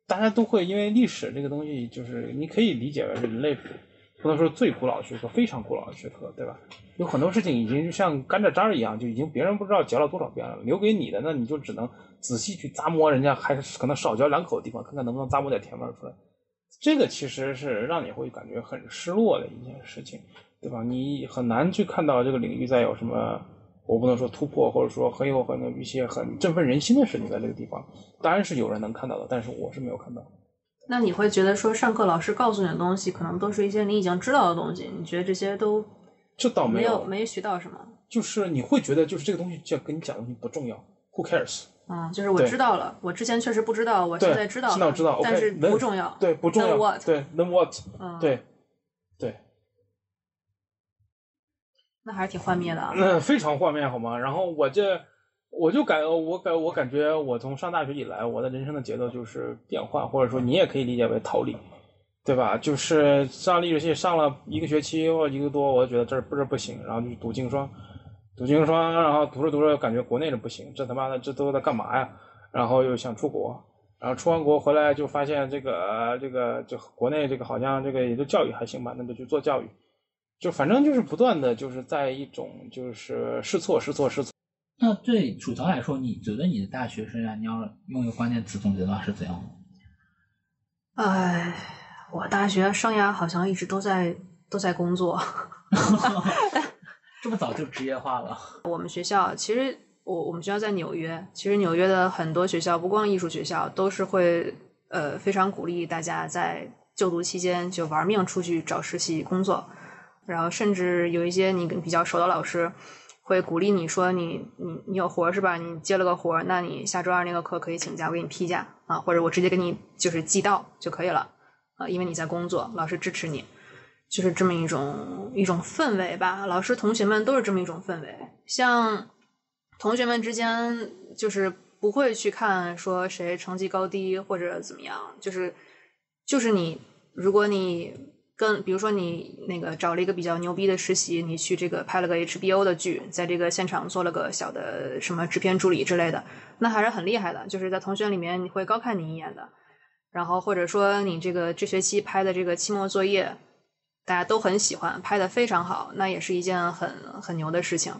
[SPEAKER 2] 大家都会因为历史这个东西，就是你可以理解为是人类不能说最古老的学科，非常古老的学科，对吧？有很多事情已经就像甘蔗渣一样，就已经别人不知道嚼了多少遍了，留给你的，那你就只能仔细去咂摸人家还可能少嚼两口的地方，看看能不能咂摸点甜味出来。这个其实是让你会感觉很失落的一件事情，对吧？你很难去看到这个领域再有什么，我不能说突破，或者说很有很有一些很振奋人心的事情在这个地方。当然是有人能看到的，但是我是没有看到。
[SPEAKER 4] 那你会觉得说，上课老师告诉你的东西，可能都是一些你已经知道的东西，你觉得这些都
[SPEAKER 2] 这倒
[SPEAKER 4] 没
[SPEAKER 2] 有，
[SPEAKER 4] 没学到什么？
[SPEAKER 2] 就是你会觉得就是这个东西，就跟你讲的东西不重要，Who cares？
[SPEAKER 4] 嗯，就是我知道了，我之前确实不知道，我现在知道了，
[SPEAKER 2] 现在我知道
[SPEAKER 4] 但是
[SPEAKER 2] 能
[SPEAKER 4] 不重要。
[SPEAKER 2] 对，不重
[SPEAKER 4] Then
[SPEAKER 2] 要。
[SPEAKER 4] what？
[SPEAKER 2] 对，then what？
[SPEAKER 4] 嗯，，
[SPEAKER 2] 对，对，
[SPEAKER 4] 那还是挺幻灭的啊。
[SPEAKER 2] 那非常幻灭好吗？然后我这，我就感我感我感觉我从上大学以来，我的人生的节奏就是变换，或者说你也可以理解为逃离，对吧？就是上历史系上了一个学期或一个多，我就觉得这不是不行，然后就读经双，读经霜，然后读着读着感觉国内的不行，这他妈的这都在干嘛呀？然后又想出国，然后出完国回来就发现这个这个就国内这个好像这个也就教育还行吧，那就去做教育，就反正就是不断的就是在一种就是试错试错试错。
[SPEAKER 3] 那对楚乔来说，你觉得你的大学生涯，你要用一个关键词总结的话是怎样
[SPEAKER 4] 的？哎，我大学生涯好像一直都在都在工作。
[SPEAKER 3] 这么早就职业化了？
[SPEAKER 4] 我们学校其实，我我们学校在纽约。其实纽约的很多学校，不光艺术学校，都是会呃非常鼓励大家在就读期间就玩命出去找实习工作。然后甚至有一些你比较熟的老师会鼓励你说：“你你你有活是吧？你接了个活，那你下周二那个课可以请假，我给你批假啊，或者我直接给你就是寄到就可以了啊，因为你在工作，老师支持你。”就是这么一种一种氛围吧，老师同学们都是这么一种氛围。像同学们之间，就是不会去看说谁成绩高低或者怎么样，就是就是你，如果你跟比如说你那个找了一个比较牛逼的实习，你去这个拍了个 HBO 的剧，在这个现场做了个小的什么制片助理之类的，那还是很厉害的，就是在同学里面你会高看你一眼的。然后或者说你这个这学期拍的这个期末作业。大家都很喜欢，拍的非常好，那也是一件很很牛的事情。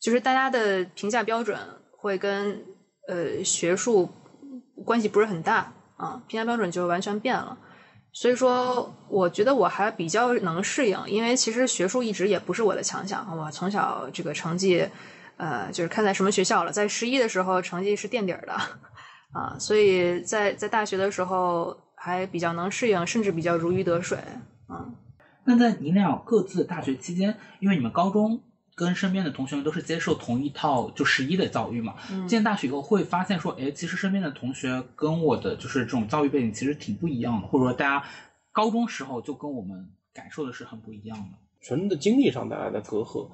[SPEAKER 4] 就是大家的评价标准会跟呃学术关系不是很大啊，评价标准就完全变了。所以说，我觉得我还比较能适应，因为其实学术一直也不是我的强项。我从小这个成绩，呃，就是看在什么学校了，在十一的时候成绩是垫底的 啊，所以在在大学的时候还比较能适应，甚至比较如鱼得水啊。
[SPEAKER 3] 那在你俩各自大学期间，因为你们高中跟身边的同学们都是接受同一套就十一的教育嘛，进大学以后会发现说，哎，其实身边的同学跟我的就是这种教育背景其实挺不一样的，或者说大家高中时候就跟我们感受的是很不一样的，
[SPEAKER 2] 纯的经历上带来的隔阂，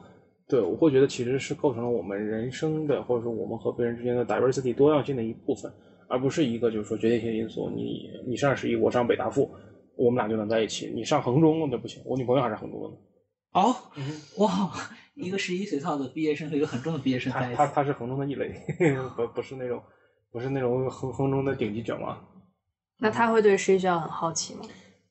[SPEAKER 2] 对我会觉得其实是构成了我们人生的或者说我们和别人之间的 diversity 多样性的一部分，而不是一个就是说决定性因素，你你上十一，我上北大附。我们俩就能在一起。你上衡中那不行，我女朋友还是衡中的。
[SPEAKER 3] 哦，哇，一个十一学校的毕业生和一个衡中的毕业生在一起。
[SPEAKER 2] 他他是衡中的异类，不不是那种不是那种衡衡中的顶级卷王。
[SPEAKER 4] 那他会对十一学校很好奇吗？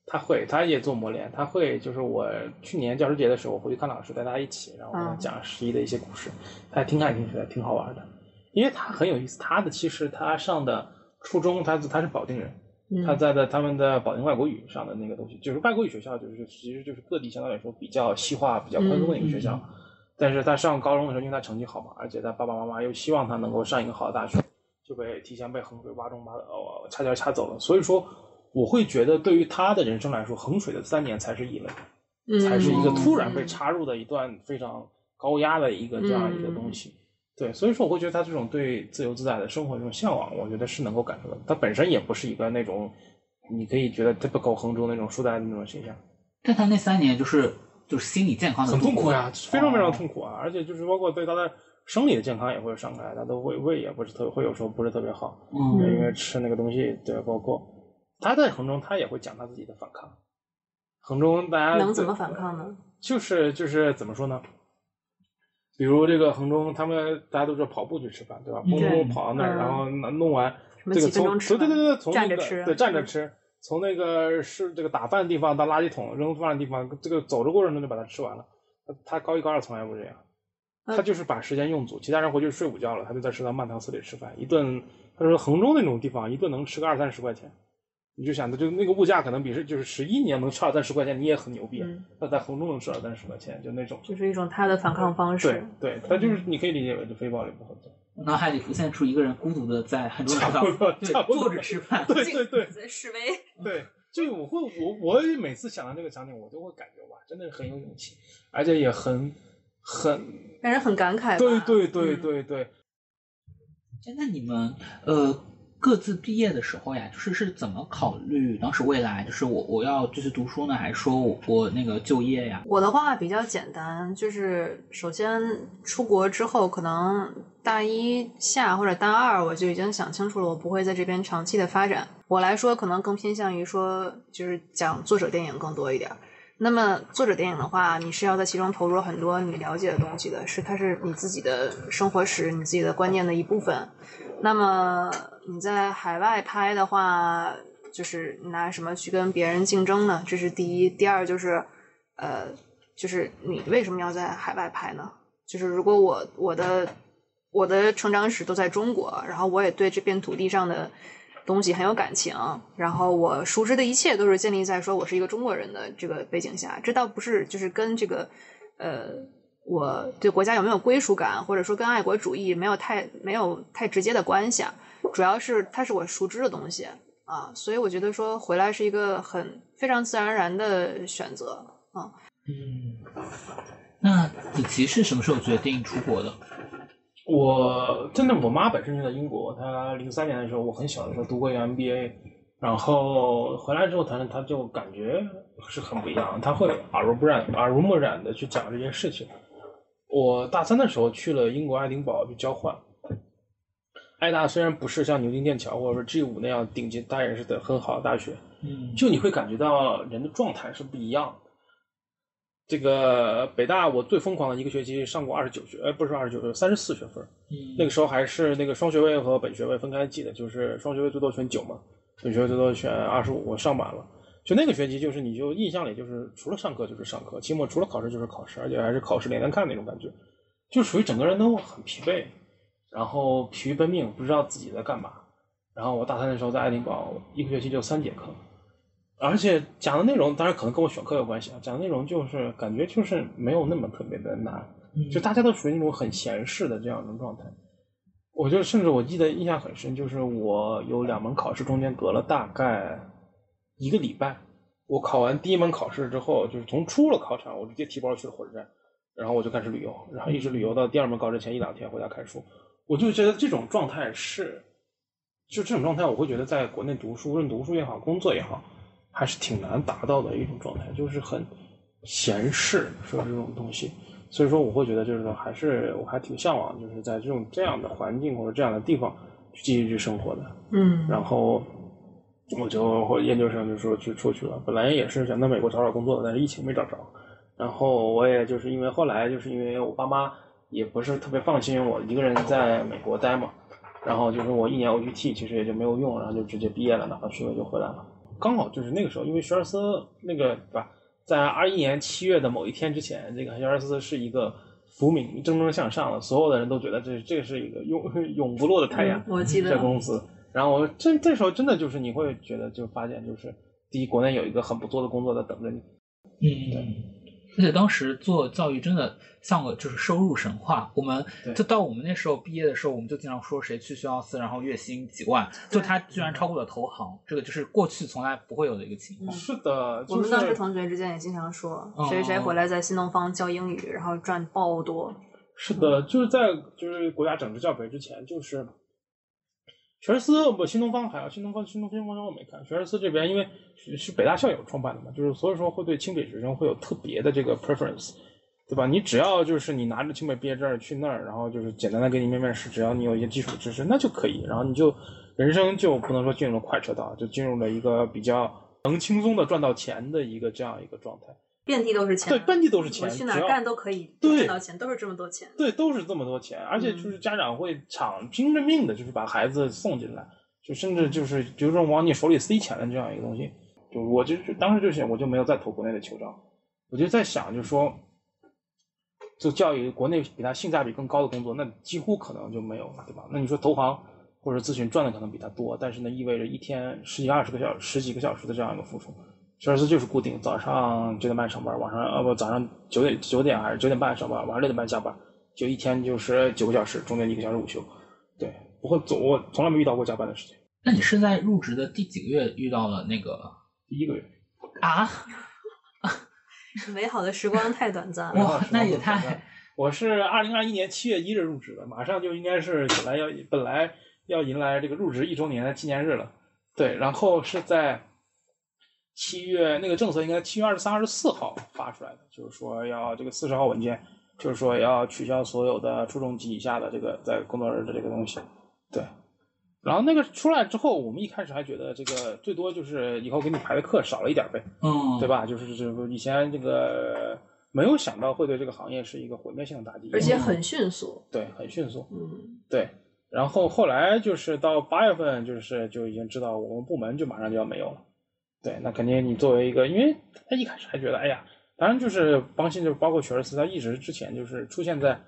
[SPEAKER 2] 他会，他也做磨练。他会就是我去年教师节的时候我回去看老师，带大家一起，然后跟他讲十一的一些故事，他还挺感兴趣的，挺好玩的。因为他很有意思，他的其实他上的初中，他他是保定人。他在的他们的保定外国语上的那个东西，就是外国语学校，就是其实就是各地相对来说比较西化、比较宽松的一个学校。但是他上高中的时候，因为他成绩好嘛，而且他爸爸妈妈又希望他能够上一个好的大学，就被提前被衡水挖中挖呃掐尖掐走了。所以说，我会觉得对于他的人生来说，衡水的三年才是异类，才是一个突然被插入的一段非常高压的一个这样一个东西。对，所以说我会觉得他这种对自由自在的生活这种向往，我觉得是能够感受到。他本身也不是一个那种，你可以觉得特别狗横中那种书呆子那种形象。
[SPEAKER 3] 但他那三年就是就是心理健康的
[SPEAKER 2] 很痛苦呀，非常非常痛苦啊！而且就是包括对他的生理的健康也会有伤害，他的胃胃也不是特会有时候不是特别好，嗯，因为吃那个东西，对，包括他在衡中他也会讲他自己的反抗。衡中大家
[SPEAKER 4] 能怎么反抗呢？
[SPEAKER 2] 就是就是怎么说呢？比如这个衡中，他们大家都是跑步去吃饭，对吧？砰砰跑到那儿，然后弄完这个从对对对对，从那个对站着吃，从那个是这个打饭的地方到垃圾桶扔饭的地方，这个走的过程中就把它吃完了。他高一高二从来不这样，他就是把时间用足，其他人回去睡午觉了，他就在食堂慢条斯理吃饭。一顿他说衡中那种地方，一顿能吃个二三十块钱。你就想着，就那个物价可能比是就是十一年能吃二三十块钱，你也很牛逼。那在衡中能吃二三十块钱，就那种，
[SPEAKER 4] 就是一种他的反抗方式。
[SPEAKER 2] 对，对，他就是你可以理解为就非暴力不合作。
[SPEAKER 3] 脑海里浮现出一个人孤独的在很多地方坐着吃饭，
[SPEAKER 2] 对对对，
[SPEAKER 4] 在 示威。
[SPEAKER 2] 对，就我会我我每次想到这个场景，我都会感觉哇，真的很有勇气，而且也很很
[SPEAKER 4] 让人很感慨。
[SPEAKER 2] 对对对对对。
[SPEAKER 3] 现在你们呃。各自毕业的时候呀，就是是怎么考虑当时未来，就是我我要继续读书呢，还是说我我那个就业呀？
[SPEAKER 4] 我的话比较简单，就是首先出国之后，可能大一下或者大二，我就已经想清楚了，我不会在这边长期的发展。我来说，可能更偏向于说，就是讲作者电影更多一点，那么作者电影的话，你是要在其中投入很多你了解的东西的，是它是你自己的生活史、你自己的观念的一部分。那么你在海外拍的话，就是拿什么去跟别人竞争呢？这是第一。第二就是，呃，就是你为什么要在海外拍呢？就是如果我我的我的成长史都在中国，然后我也对这片土地上的东西很有感情，然后我熟知的一切都是建立在说我是一个中国人的这个背景下，这倒不是就是跟这个呃我对国家有没有归属感，或者说跟爱国主义没有太没有太直接的关系啊，主要是它是我熟知的东西啊，所以我觉得说回来是一个很非常自然而然的选择啊。
[SPEAKER 3] 嗯，那子琪是什么时候决定出国的？
[SPEAKER 2] 我真的，我妈本身就在英国。她零三年的时候，我很小的时候读过一个 MBA，然后回来之后，她她就感觉是很不一样。她会耳濡不染、耳濡目染的去讲这件事情。我大三的时候去了英国爱丁堡去交换。爱大虽然不是像牛津、剑桥或者说 G 五那样顶级大也是的很好的大学，
[SPEAKER 3] 嗯
[SPEAKER 2] 就你会感觉到人的状态是不一样的。这个北大我最疯狂的一个学期上过二十九学，呃，不是二十九学，三十四学分。
[SPEAKER 3] 嗯
[SPEAKER 2] 那个时候还是那个双学位和本学位分开记的，就是双学位最多选九嘛，本学位最多选二十五，我上满了。就那个学期，就是你就印象里就是除了上课就是上课，期末除了考试就是考试，而且还是考试连连看那种感觉，就属于整个人都很疲惫，然后疲于奔命，不知道自己在干嘛。然后我大三的时候在爱丁堡，一个学期就三节课，而且讲的内容当然可能跟我选课有关系啊，讲的内容就是感觉就是没有那么特别的难，就大家都属于那种很闲适的这样一种状态。我就甚至我记得印象很深，就是我有两门考试中间隔了大概一个礼拜。我考完第一门考试之后，就是从出了考场，我直接提包去了火车站，然后我就开始旅游，然后一直旅游到第二门考试前一两天回家看书。我就觉得这种状态是，就这种状态，我会觉得在国内读书，无论读书也好，工作也好，还是挺难达到的一种状态，就是很闲适，说这种东西。所以说，我会觉得就是说，还是我还挺向往，就是在这种这样的环境或者这样的地方去继续去生活的。
[SPEAKER 4] 嗯
[SPEAKER 2] 然后我就或研究生就说去出去了，本来也是想在美国找找工作的，但是疫情没找着。然后我也就是因为后来就是因为我爸妈也不是特别放心我一个人在美国待嘛，然后就是我一年 OPT 其实也就没有用，然后就直接毕业了，拿到学位就回来了。刚好就是那个时候，因为学而思那个对吧，在二一年七月的某一天之前，这个学而思是一个浮名蒸蒸向上的，所有的人都觉得这这是一个永 永不落的太阳。
[SPEAKER 4] 嗯我记得
[SPEAKER 2] 这公司。然后我这这时候真的就是你会觉得就发现就是第一，国内有一个很不错的工作在等着你。
[SPEAKER 3] 嗯，对而且当时做教育真的像个就是收入神话。我们就到我们那时候毕业的时候，我们就经常说谁去学校四，然后月薪几万，就他居然超过了投行，这个就是过去从来不会有的一个情况。
[SPEAKER 2] 是的，
[SPEAKER 4] 我们当时同学之间也经常说，谁谁回来在新东方教英语，然后赚爆多。
[SPEAKER 2] 是的，就是在就是国家整治教培之前，就是学而思不新东方还有新东方新东方新东方我没看，学而思这边因为是是北大校友创办的嘛，就是所以说会对清北学生会有特别的这个 preference，对吧？你只要就是你拿着清北毕业证去那儿，然后就是简单的给你面面试，只要你有一些基础知识，那就可以，然后你就人生就不能说进入了快车道，就进入了一个比较能轻松的赚到钱的一个这样一个状态。
[SPEAKER 4] 遍地都是钱，
[SPEAKER 2] 对，遍地都是钱，
[SPEAKER 4] 我去哪儿干都可以
[SPEAKER 2] 对
[SPEAKER 4] 赚到钱，都是这么多钱。
[SPEAKER 2] 对，都是这么多钱，而且就是家长会抢拼着命的，就是把孩子送进来，就甚至就是就是说往你手里塞钱的这样一个东西。就我就就当时就想，我就没有再投国内的球招，我就在想，就是说，就教育国内比它性价比更高的工作，那几乎可能就没有了，对吧？那你说投行或者咨询赚的可能比他多，但是呢，意味着一天十几二十个小时、十几个小时的这样一个付出。学而思就是固定，早上九点半上班，晚上呃不早上九点九点还是九点半上班，晚上六点半下班，就一天就是九个小时，中间一个小时午休。对，不会总我从来没遇到过加班的事情。
[SPEAKER 3] 那你是在入职的第几个月遇到了那个
[SPEAKER 2] 第一个月，
[SPEAKER 3] 啊？
[SPEAKER 4] 美好的时光太短暂了。
[SPEAKER 3] 哇，那也太……
[SPEAKER 2] 我是二零二一年七月一日入职的，马上就应该是本来要本来要迎来这个入职一周年的纪念日了。对，然后是在七月那个政策应该七月二十三、二十四号发出来的，就是说要这个四十号文件，就是说要取消所有的初中级以下的这个在工作日的这个东西。对，然后那个出来之后，我们一开始还觉得这个最多就是以后给你排的课少了一点呗，
[SPEAKER 3] 嗯，
[SPEAKER 2] 对？吧？就是就是以前这个没有想到会对这个行业是一个毁灭性的打击，
[SPEAKER 4] 而且很迅速。
[SPEAKER 2] 对很迅速，
[SPEAKER 4] 嗯，
[SPEAKER 2] 对。然后后来就是到八月份，就是就已经知道我们部门就马上就要没有了。对，那肯定你作为一个，因为他一开始还觉得，哎呀，当然就是邦信，就包括雪尔斯，他一直之前就是出现在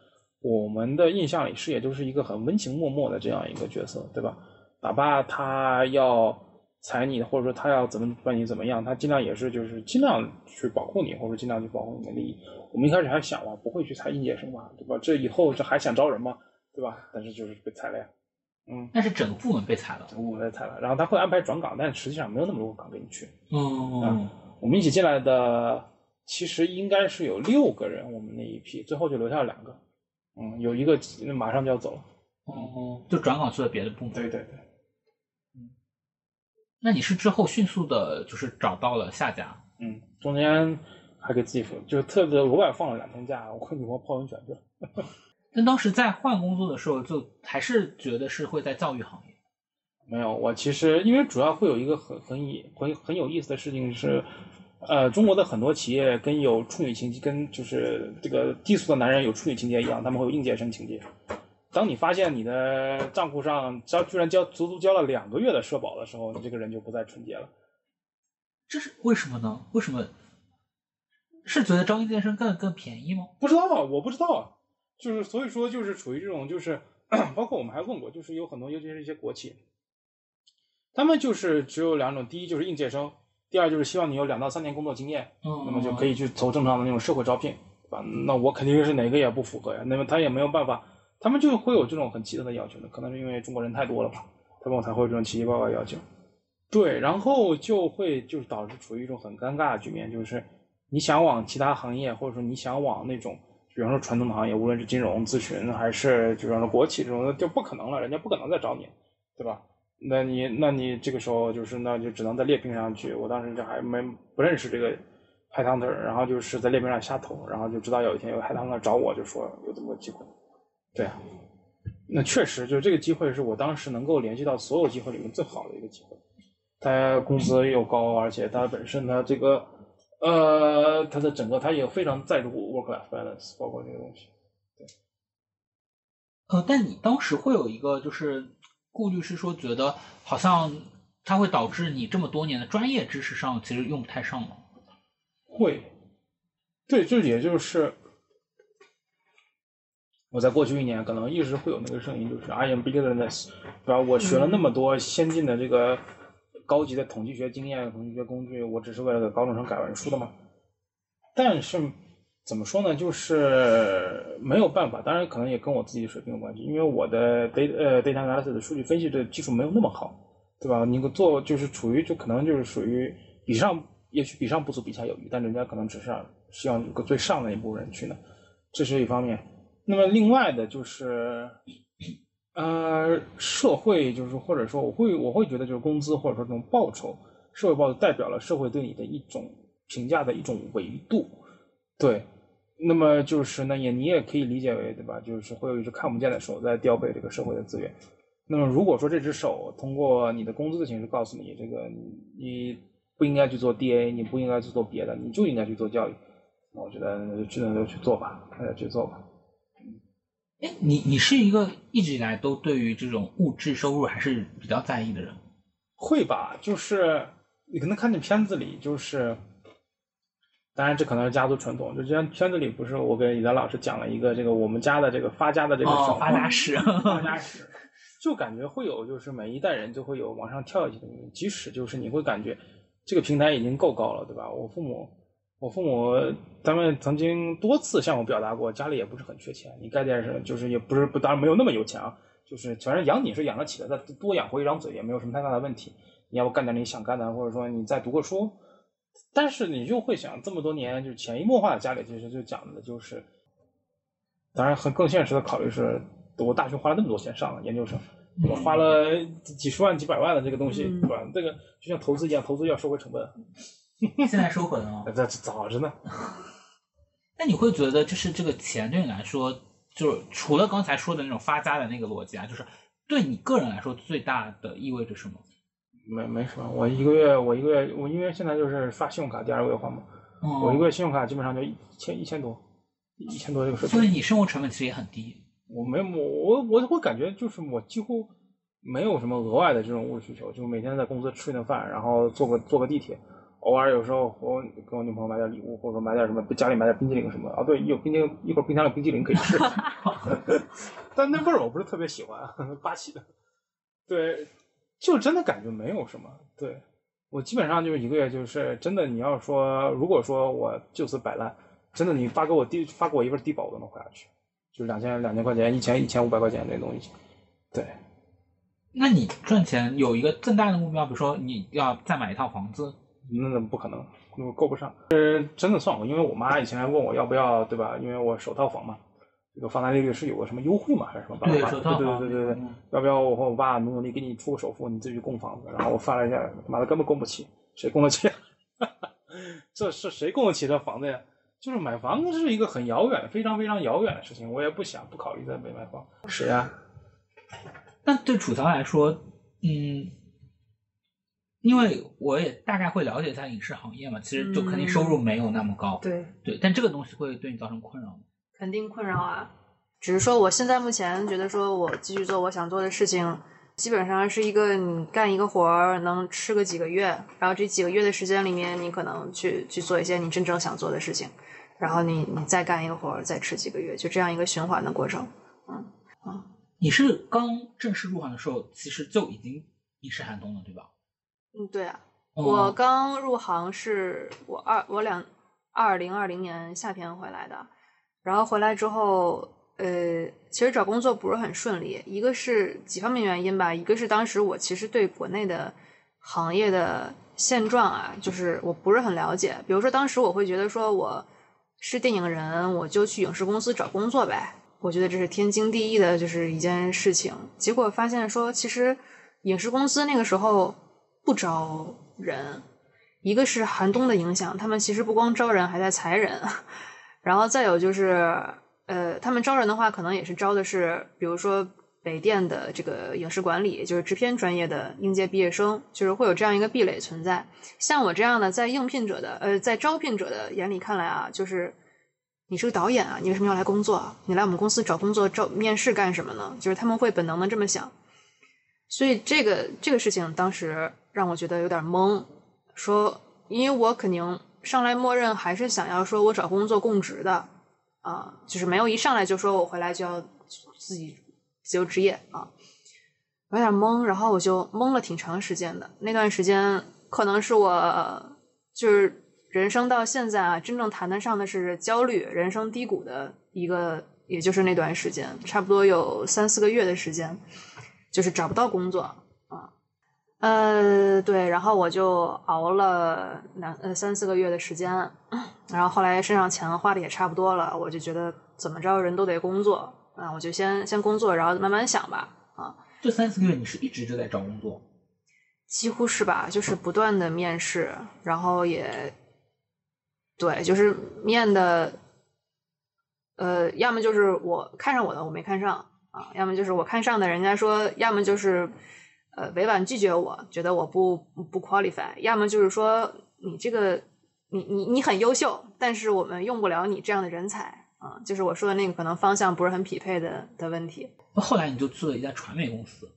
[SPEAKER 2] 我们的印象里视野就是一个很温情脉脉的这样一个角色，对吧？哪怕他要踩你，或者说他要怎么把你怎么样，他尽量也是就是尽量去保护你，或者尽量去保护你的利益。我们一开始还想哇，不会去裁应届生吧，对吧？这以后这还想招人吗？对吧？但是就是被裁了呀，嗯，
[SPEAKER 3] 但是整个部门被裁了。
[SPEAKER 2] 整个部门被裁了。然后他会安排转岗，但实际上没有那么多岗给你去。
[SPEAKER 3] 嗯
[SPEAKER 2] 我们一起进来的其实应该是有六个人，我们那一批最后就留下了两个，嗯，有一个马上就要走了。
[SPEAKER 3] 哦，就转岗去了别的部门。
[SPEAKER 2] 对对对，嗯
[SPEAKER 3] 那你是之后迅速的，就是找到了下家。
[SPEAKER 2] 嗯，中间还给自己就特别额外放了两天假，我跟女朋友泡温泉去了。
[SPEAKER 3] 但当时在换工作的时候，就还是觉得是会在教育行业。
[SPEAKER 2] 没有，我其实因为主要会有一个很很以很很有意思的事情是，呃，中国的很多企业跟有处女情节，跟就是这个低俗的男人有处女情节一样，他们会有应届生情节。当你发现你的账户上交居然交足足交了两个月的社保的时候，你这个人就不再纯洁了。
[SPEAKER 3] 这是为什么呢？为什么？是觉得招应届生更更便宜吗？
[SPEAKER 2] 不知道，我不知道啊，就是所以说就是处于这种就是，包括我们还问过，就是有很多尤其是一些国企，他们就是只有两种，第一就是应届生，第二就是希望你有两到三年工作经验，
[SPEAKER 3] 嗯
[SPEAKER 2] 那么就可以去走正常的那种社会招聘，对吧？那我肯定是哪个也不符合呀，那么他也没有办法，他们就会有这种很奇特的要求的，可能是因为中国人太多了吧，他们才会有这种奇奇怪怪的要求。对，然后就会就是导致处于一种很尴尬的局面，就是你想往其他行业，或者说你想往那种，比方说传统的行业，无论是金融、咨询，还是就比方说国企这种，就不可能了，人家不可能再找你，对吧？那你那你这个时候就是那就只能在猎聘上去。我当时就还没不认识这个 headhunter，然后就是在猎聘上瞎投，然后就知道有一天有 headhunter 找我，就说有这么个机会。对啊，那确实就是这个机会是我当时能够联系到所有机会里面最好的一个机会。他工资又高，而且他本身他这个呃它的整个它也非常在乎 work life balance，包括这个东西。
[SPEAKER 3] 对呃，但你当时会有一个就是顾虑，是说觉得好像它会导致你这么多年的专业知识上其实用不太上吗？
[SPEAKER 2] 会，对，这也就是我在过去一年可能一直会有那个声音，就是 I am bigger than this，对吧？我学了那么多先进的这个高级的统计学经验、统计学工具，我只是为了给高中生改文书的吗？但是怎么说呢，就是没有办法，当然可能也跟我自己水平有关系，因为我的 data 呃 data analysis 的数据分析的技术没有那么好，对吧？你做就是处于就可能就是属于比上，也许比上不足，比下有余，但人家可能只是希望有个最上的一部分人去呢，这是一方面。那么另外的就是，呃，社会就是或者说我会我会觉得就是工资或者说这种报酬，社会报酬代表了社会对你的一种评价的一种维度，对。那么就是那也你也可以理解为对吧？就是会有一只看不见的手在调配这个社会的资源。那么如果说这只手通过你的工资的形式告诉你这个你不应该去做 DA，你不应该去做别的，你就应该去做教育，那我觉得只能就去做吧，那就去做吧。
[SPEAKER 3] 哎，你你是一个一直以来都对于这种物质收入还是比较在意的人。
[SPEAKER 2] 会吧，就是你可能看见片子里，就是，当然这可能是家族传统。就像片子里不是我跟李丹老师讲了一个这个我们家的这个发家的这个
[SPEAKER 3] 哦发家史
[SPEAKER 2] 发家史，就感觉会有就是每一代人就会有往上跳一些的那种，即使就是你会感觉这个平台已经够高了，对吧？我父母。我父母他们曾经多次向我表达过，家里也不是很缺钱，你干点什么，就是也不是不当然没有那么有钱啊，就是反正养你是养得起的，再多养活一张嘴也没有什么太大的问题。你要不干点你想干的，或者说你再读个书，但是你就会想，这么多年就是潜移默化的家里其实就讲的就是，当然很更现实的考虑是，我大学花了那么多钱上了研究生，我花了几十万几百万的这个东西，
[SPEAKER 4] 嗯
[SPEAKER 2] 对吧？这个就像投资一样，投资要收回成本，
[SPEAKER 3] 现在收回了吗？
[SPEAKER 2] 这早着呢。
[SPEAKER 3] 那你会觉得，就是这个钱对你来说，就是除了刚才说的那种发家的那个逻辑啊，就是对你个人来说最大的意味着什么？
[SPEAKER 2] 没没什么，我一个月我一个月我因为现在就是发信用卡，第二个月还嘛，
[SPEAKER 3] 哦
[SPEAKER 2] 我一个月信用卡基本上就一千一千多，一千多这个水平。
[SPEAKER 3] 所以你生活成本其实也很低。
[SPEAKER 2] 我没我我我会感觉就是我几乎没有什么额外的这种物质需求，就每天在公司吃一顿饭，然后坐个坐个地铁，偶尔有时候我给我女朋友买点礼物，或者说买点什么家里买点冰激凌什么的。啊，对，有冰激凌，一会儿冰箱里有冰激凌可以吃，但那味儿我不是特别喜欢，八七的，对，就真的感觉没有什么，对。我基本上就是一个月就是真的，你要说如果说我就此摆烂，真的你发给我低发给我一份低保我都能活下去。就两千两千块钱，一千一千五百块钱这东西，对，
[SPEAKER 3] 那你赚钱有一个更大的目标，比如说你要再买一套房子，
[SPEAKER 2] 那不可能，那够不上。呃真的算过，因为我妈以前还问我要不要，对吧？因为我首套房嘛，这个房贷利率是有个什么优惠嘛，还是什么？
[SPEAKER 3] 对
[SPEAKER 2] 爸爸对
[SPEAKER 3] 首套房
[SPEAKER 2] 对对对对要不要我和我爸努努力给你出个首付，你自己去供房子？然后我发了一下，妈的根本供不起，谁供得起？这是谁供得起这房子呀？就是买房子是一个很遥远、非常非常遥远的事情，我也不想不考虑在北买房。谁呀、
[SPEAKER 3] 但对储藏来说，嗯，因为我也大概会了解一下影视行业嘛，其实就肯定收入没有那么高，
[SPEAKER 4] 对，
[SPEAKER 3] 对，但这个东西会对你造成困扰吗？
[SPEAKER 4] 肯定困扰啊。只是说我现在目前觉得说我继续做我想做的事情，基本上是一个你干一个活儿能吃个几个月，然后这几个月的时间里面，你可能去去做一些你真正想做的事情，然后你你再干一个活儿，再吃几个月，就这样一个循环的过程。
[SPEAKER 3] 嗯嗯你是刚正式入行的时候，其实就已经影视寒冬了，对吧？
[SPEAKER 4] 嗯，对啊，
[SPEAKER 3] 哦
[SPEAKER 4] 我刚入行是我二我两二零二零年夏天回来的，然后回来之后，呃，其实找工作不是很顺利，一个是几方面原因吧，一个是当时我其实对国内的行业的现状啊，就是我不是很了解。比如说当时我会觉得说我是电影人，我就去影视公司找工作呗，我觉得这是天经地义的，就是一件事情。结果发现说，其实影视公司那个时候不招人，一个是寒冬的影响，他们其实不光招人，还在裁人。然后再有就是，呃，他们招人的话，可能也是招的是，比如说北电的这个影视管理，就是制片专业的应届毕业生，就是会有这样一个壁垒存在。像我这样的，在应聘者的，呃，在招聘者的眼里看来啊，就是你是个导演啊，你为什么要来工作啊？你来我们公司找工作、招面试干什么呢？就是他们会本能的这么想。所以这个这个事情当时让我觉得有点懵，说因为我肯定上来默认还是想要说我找工作供职的啊，就是没有一上来就说我回来就要自己自由职业啊，有点懵，然后我就懵了挺长时间的。那段时间可能是我就是人生到现在啊，真正谈得上的是焦虑、人生低谷的一个，也就是那段时间，差不多有三四个月的时间。就是找不到工作，呃，对，然后我就熬了两呃三四个月的时间，然后后来身上钱花的也差不多了，我就觉得怎么着人都得工作啊，我就先先工作，然后慢慢想吧啊，
[SPEAKER 3] 这三四个月你是一直就在找工作，
[SPEAKER 4] 几乎是吧，就是不断的面试，然后也对，就是面的，呃，要么就是我看上我的我没看上。啊，要么就是我看上的，人家说，要么就是呃委婉拒绝我，觉得我不不 qualify，要么就是说你这个你你你很优秀，但是我们用不了你这样的人才啊，就是我说的那个可能方向不是很匹配的的问题。
[SPEAKER 3] 那后来你就去了一家传媒公司，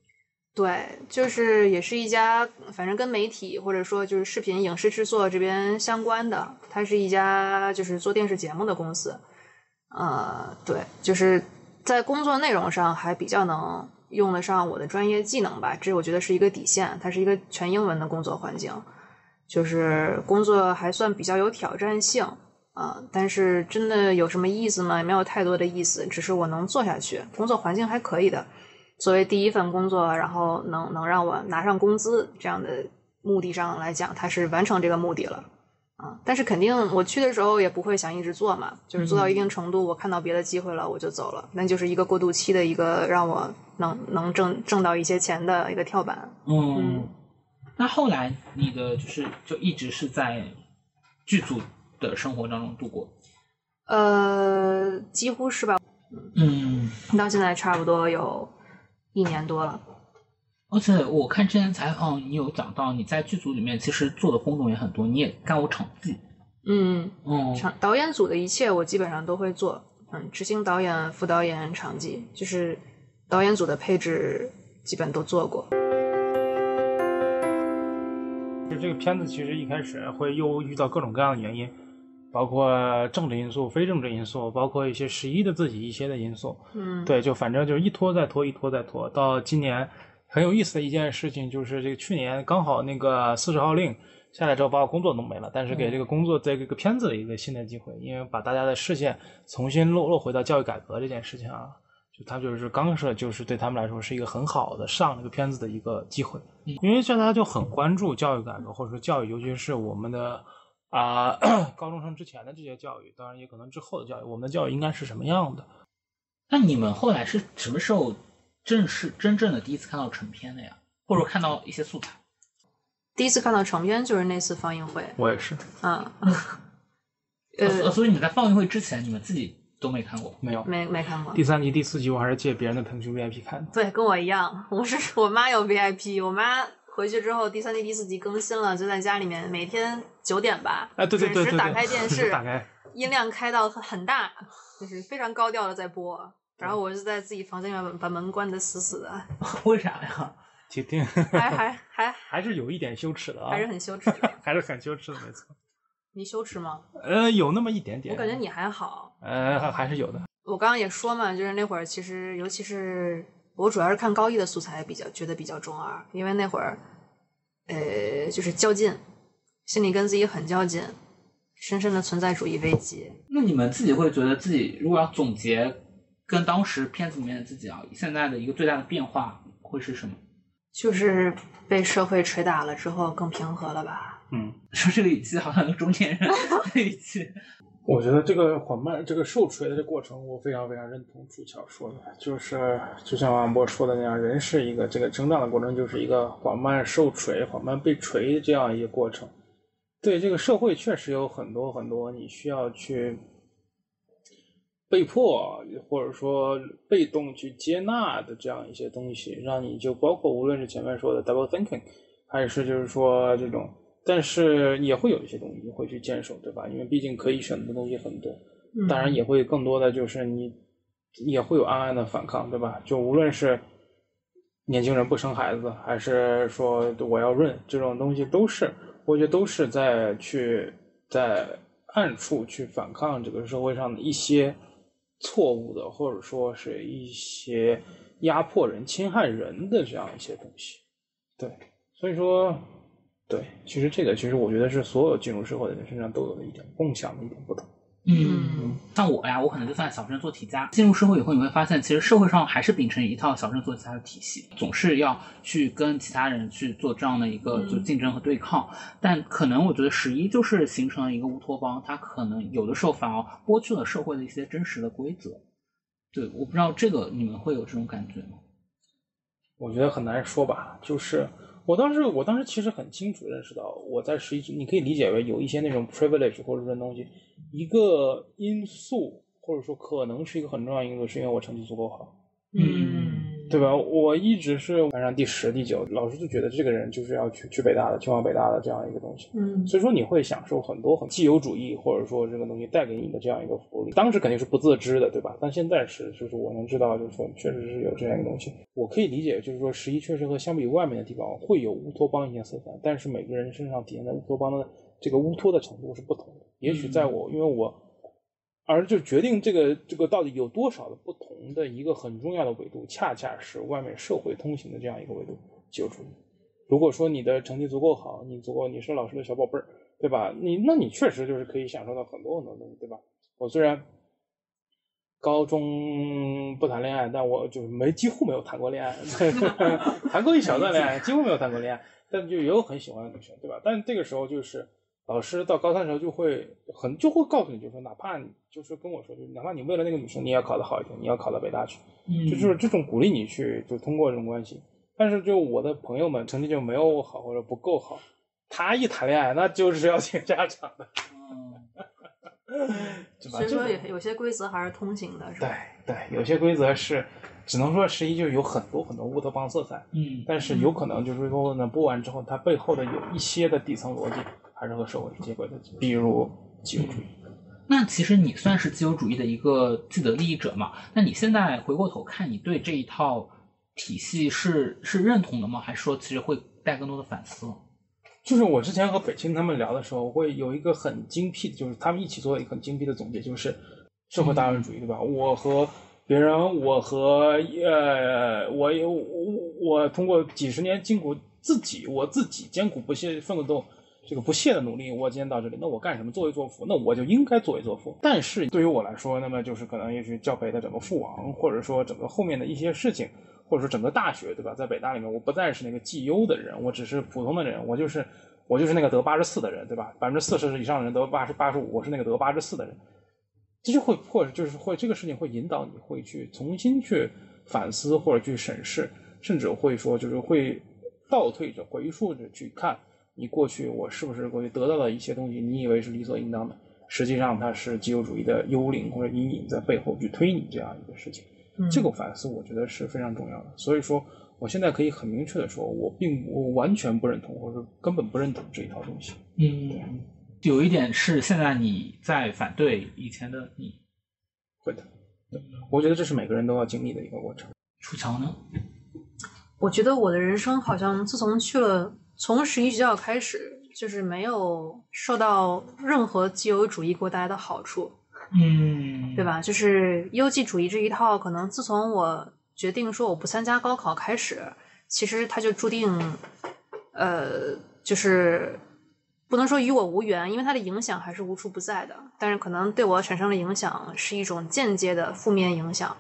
[SPEAKER 4] 对，就是也是一家反正跟媒体或者说就是视频影视制作这边相关的，它是一家就是做电视节目的公司。呃，对，就是。在工作内容上还比较能用得上我的专业技能吧，这我觉得是一个底线。它是一个全英文的工作环境，就是工作还算比较有挑战性啊、但是真的有什么意思吗？也没有太多的意思，只是我能做下去，工作环境还可以的。作为第一份工作，然后能能让我拿上工资这样的目的上来讲，它是完成这个目的了。啊，但是肯定我去的时候也不会想一直做嘛，就是做到一定程度，我看到别的机会了，我就走了，那就是一个过渡期的一个让我能能挣挣到一些钱的一个跳板。
[SPEAKER 3] 嗯，
[SPEAKER 4] 嗯。
[SPEAKER 3] 那后来你的就是就一直是在剧组的生活当中度过，
[SPEAKER 4] 呃，几乎是吧，
[SPEAKER 3] 嗯，
[SPEAKER 4] 到现在差不多有一年多了。
[SPEAKER 3] 而且我看之前采访，你有讲到你在剧组里面其实做的工种也很多，你也干过场记。
[SPEAKER 4] 嗯，
[SPEAKER 3] 嗯，
[SPEAKER 4] 场导演组的一切我基本上都会做，嗯，执行导演、副导演、场记，就是导演组的配置基本都做过。
[SPEAKER 2] 就这个片子其实一开始会又遇到各种各样的原因，包括政治因素、非政治因素，包括一些十一的自己一些的因素。
[SPEAKER 4] 嗯，
[SPEAKER 2] 对，就反正就是一拖再拖，一拖再拖，到今年很有意思的一件事情就是这个去年刚好那个四十号令下来之后，把我工作弄没了，但是给这个工作在这个片子的一个新的机会，因为把大家的视线重新落落回到教育改革这件事情啊，就他就是刚是就是对他们来说是一个很好的上这个片子的一个机会，因为大家就很关注教育改革或者说教育，尤其是我们的。啊、高中生之前的这些教育，当然也可能之后的教育，我们的教育应该是什么样的？
[SPEAKER 3] 那你们后来是什么时候正是真正的第一次看到成片的呀？或者看到一些素材？
[SPEAKER 4] 第一次看到成片就是那次放映会，
[SPEAKER 2] 我也是
[SPEAKER 4] 嗯，
[SPEAKER 3] 呃，
[SPEAKER 4] 呃，
[SPEAKER 3] 所以你们在放映会之前，你们自己都没看过。
[SPEAKER 2] 没有。
[SPEAKER 4] 没没看过
[SPEAKER 2] 第。三集、第四集我还是借别人的腾讯 VIP 看的。
[SPEAKER 4] 对，跟我一样，我是我妈有 VIP，我妈回去之后第三集、第四集更新了，就在家里面每天九点吧，
[SPEAKER 2] 哎，对对对对对，
[SPEAKER 4] 准时打开电视，
[SPEAKER 2] 打开。
[SPEAKER 4] 音量开到很很大，就是非常高调的在播。然后我就在自己房间里面把门关得死死的，
[SPEAKER 3] 为啥呀？
[SPEAKER 2] 听听，
[SPEAKER 4] 还还还
[SPEAKER 2] 还是有一点羞耻的啊，
[SPEAKER 4] 还是很羞耻的。
[SPEAKER 2] 还是很羞耻的，没错。
[SPEAKER 4] 你羞耻吗？
[SPEAKER 2] 呃，有那么一点点。
[SPEAKER 4] 我感觉你还好。
[SPEAKER 2] 呃还还是有的。
[SPEAKER 4] 我刚刚也说嘛，就是那会儿其实，尤其是我主要是看高一的素材比较觉得比较中二，因为那会儿，呃，就是较劲，心里跟自己很较劲，深深的存在主义危机。
[SPEAKER 3] 那你们自己会觉得自己如果要总结跟当时片子里面的自己啊，现在的一个最大的变化会是什么？
[SPEAKER 4] 就是被社会捶打了之后更平和了吧？
[SPEAKER 2] 嗯，
[SPEAKER 3] 说这个语气好像个中年人的语气。
[SPEAKER 2] 我觉得这个缓慢、这个受锤的这过程，我非常非常认同楚乔说的，就是就像王波说的那样，人是一个这个成长的过程，就是一个缓慢受锤、缓慢被锤这样一个过程。对这个社会确实有很多很多你需要去被迫或者说被动去接纳的这样一些东西，让你就包括无论是前面说的 double thinking，还是就是说这种，但是也会有一些东西你会去坚守，对吧？因为毕竟可以选的东西很多，当然也会更多的就是你也会有暗暗的反抗，对吧？就无论是年轻人不生孩子，还是说我要润这种东西，都是我觉得都是在去在暗处去反抗这个社会上的一些错误的，或者说是一些压迫人、侵害人的这样一些东西。对，所以说，对，其实这个其实我觉得是所有进入社会的人身上都有的一点共享的一点不同。
[SPEAKER 3] 嗯，像我呀，我可能就算小镇做题家。进入社会以后，你会发现，其实社会上还是秉承一套小镇做题家的体系，总是要去跟其他人去做这样的一个就竞争和对抗。但可能我觉得十一就是形成了一个乌托邦，它可能有的时候反而剥去了社会的一些真实的规则。对，我不知道这个你们会有这种感觉吗？
[SPEAKER 2] 我觉得很难说吧，就是我当时，我当时其实很清楚认识到，我在十一，你可以理解为有一些那种 privilege 或者说东西，一个因素或者说可能是一个很重要因素，是因为我成绩足够好，
[SPEAKER 4] 嗯，
[SPEAKER 2] 对吧？我一直是班上第十、第九，老师就觉得这个人就是要去去北大的，去往北大的这样一个东西。
[SPEAKER 4] 嗯
[SPEAKER 2] 所以说你会享受很多很自由主义，或者说这个东西带给你的这样一个福利。当时肯定是不自知的，对吧？但现在是，就是我能知道，就是说确实是有这样一个东西。我可以理解，就是说十一确实和相比外面的地方会有乌托邦一些色彩，但是每个人身上体现的乌托邦的这个乌托的程度是不同的。也许在我，因为我。而就决定这个这个到底有多少的不同的一个很重要的维度，恰恰是外面社会通行的这样一个维度，自由主义。如果说你的成绩足够好，你足够你是老师的小宝贝儿，对吧？你那你确实就是可以享受到很多很多东西，对吧？我虽然高中不谈恋爱，但我就没几乎没有谈过恋爱，谈过一小段恋爱，几乎没有谈过恋爱，但就也有很喜欢的女生，对吧？但这个时候就是老师到高三的时候就会很就会告诉你，就是说哪怕你就是跟我说，就是哪怕你为了那个女生，你也要考得好一点，你要考到北大去，
[SPEAKER 3] 嗯
[SPEAKER 2] 就就是这种鼓励你去，就通过这种关系。但是就我的朋友们成绩就没有我好或者不够好，他一谈恋爱那就是要请家长的。
[SPEAKER 3] 嗯？
[SPEAKER 4] 所以说有有些规则还是通行的，是
[SPEAKER 2] 对
[SPEAKER 4] 吧？
[SPEAKER 2] 对，有些规则是只能说十一就有很多很多乌托邦色彩，
[SPEAKER 3] 嗯
[SPEAKER 2] 但是有可能就是说呢，播完之后，它背后的有一些的底层逻辑还是和社会是接轨的，比如自由主义。
[SPEAKER 3] 那其实你算是自由主义的一个既得利益者嘛？那你现在回过头看，你对这一套体系是是认同的吗？还是说其实会带更多的反思？
[SPEAKER 2] 就是我之前和北青他们聊的时候，会有一个很精辟的，就是他们一起做了一个很精辟的总结，就是社会达尔文主义，对吧？我和别人，我和呃，我有我我通过几十年经过自己，我自己艰苦不懈奋斗。这个不懈的努力，我今天到这里，那我干什么？作威作福，那我就应该作威作福。但是对于我来说，那么就是可能也许教培的整个父王，或者说整个后面的一些事情，或者说整个大学，对吧？在北大里面，我不再是那个绩优的人，我只是普通的人，我就是我就是那个得八十四的人，对吧？百分之四十以上的人得八十八十五，我是那个得八十四的人，这就会或者就是会这个事情会引导你会去重新去反思或者去审视，甚至会说就是会倒退着回溯着去看你过去我是不是过去得到的一些东西，你以为是理所应当的，实际上它是自由主义的幽灵或者阴影在背后去推你这样一个事情。
[SPEAKER 4] 嗯
[SPEAKER 2] 这个反思我觉得是非常重要的。所以说，我现在可以很明确的说，我并我完全不认同，或者说根本不认同这一套东西。
[SPEAKER 3] 嗯，有一点是现在你在反对以前的你，
[SPEAKER 2] 会的，对，我觉得这是每个人都要经历的一个过程。
[SPEAKER 3] 楚乔呢？
[SPEAKER 4] 我觉得我的人生好像自从去了从十一学校开始，就是没有受到任何自由主义给我带来的好处，
[SPEAKER 3] 嗯，
[SPEAKER 4] 对？吧？就是优绩主义这一套，可能自从我决定说我不参加高考开始，其实它就注定，呃，就是不能说与我无缘，因为它的影响还是无处不在的。但是可能对我产生的影响是一种间接的负面影响，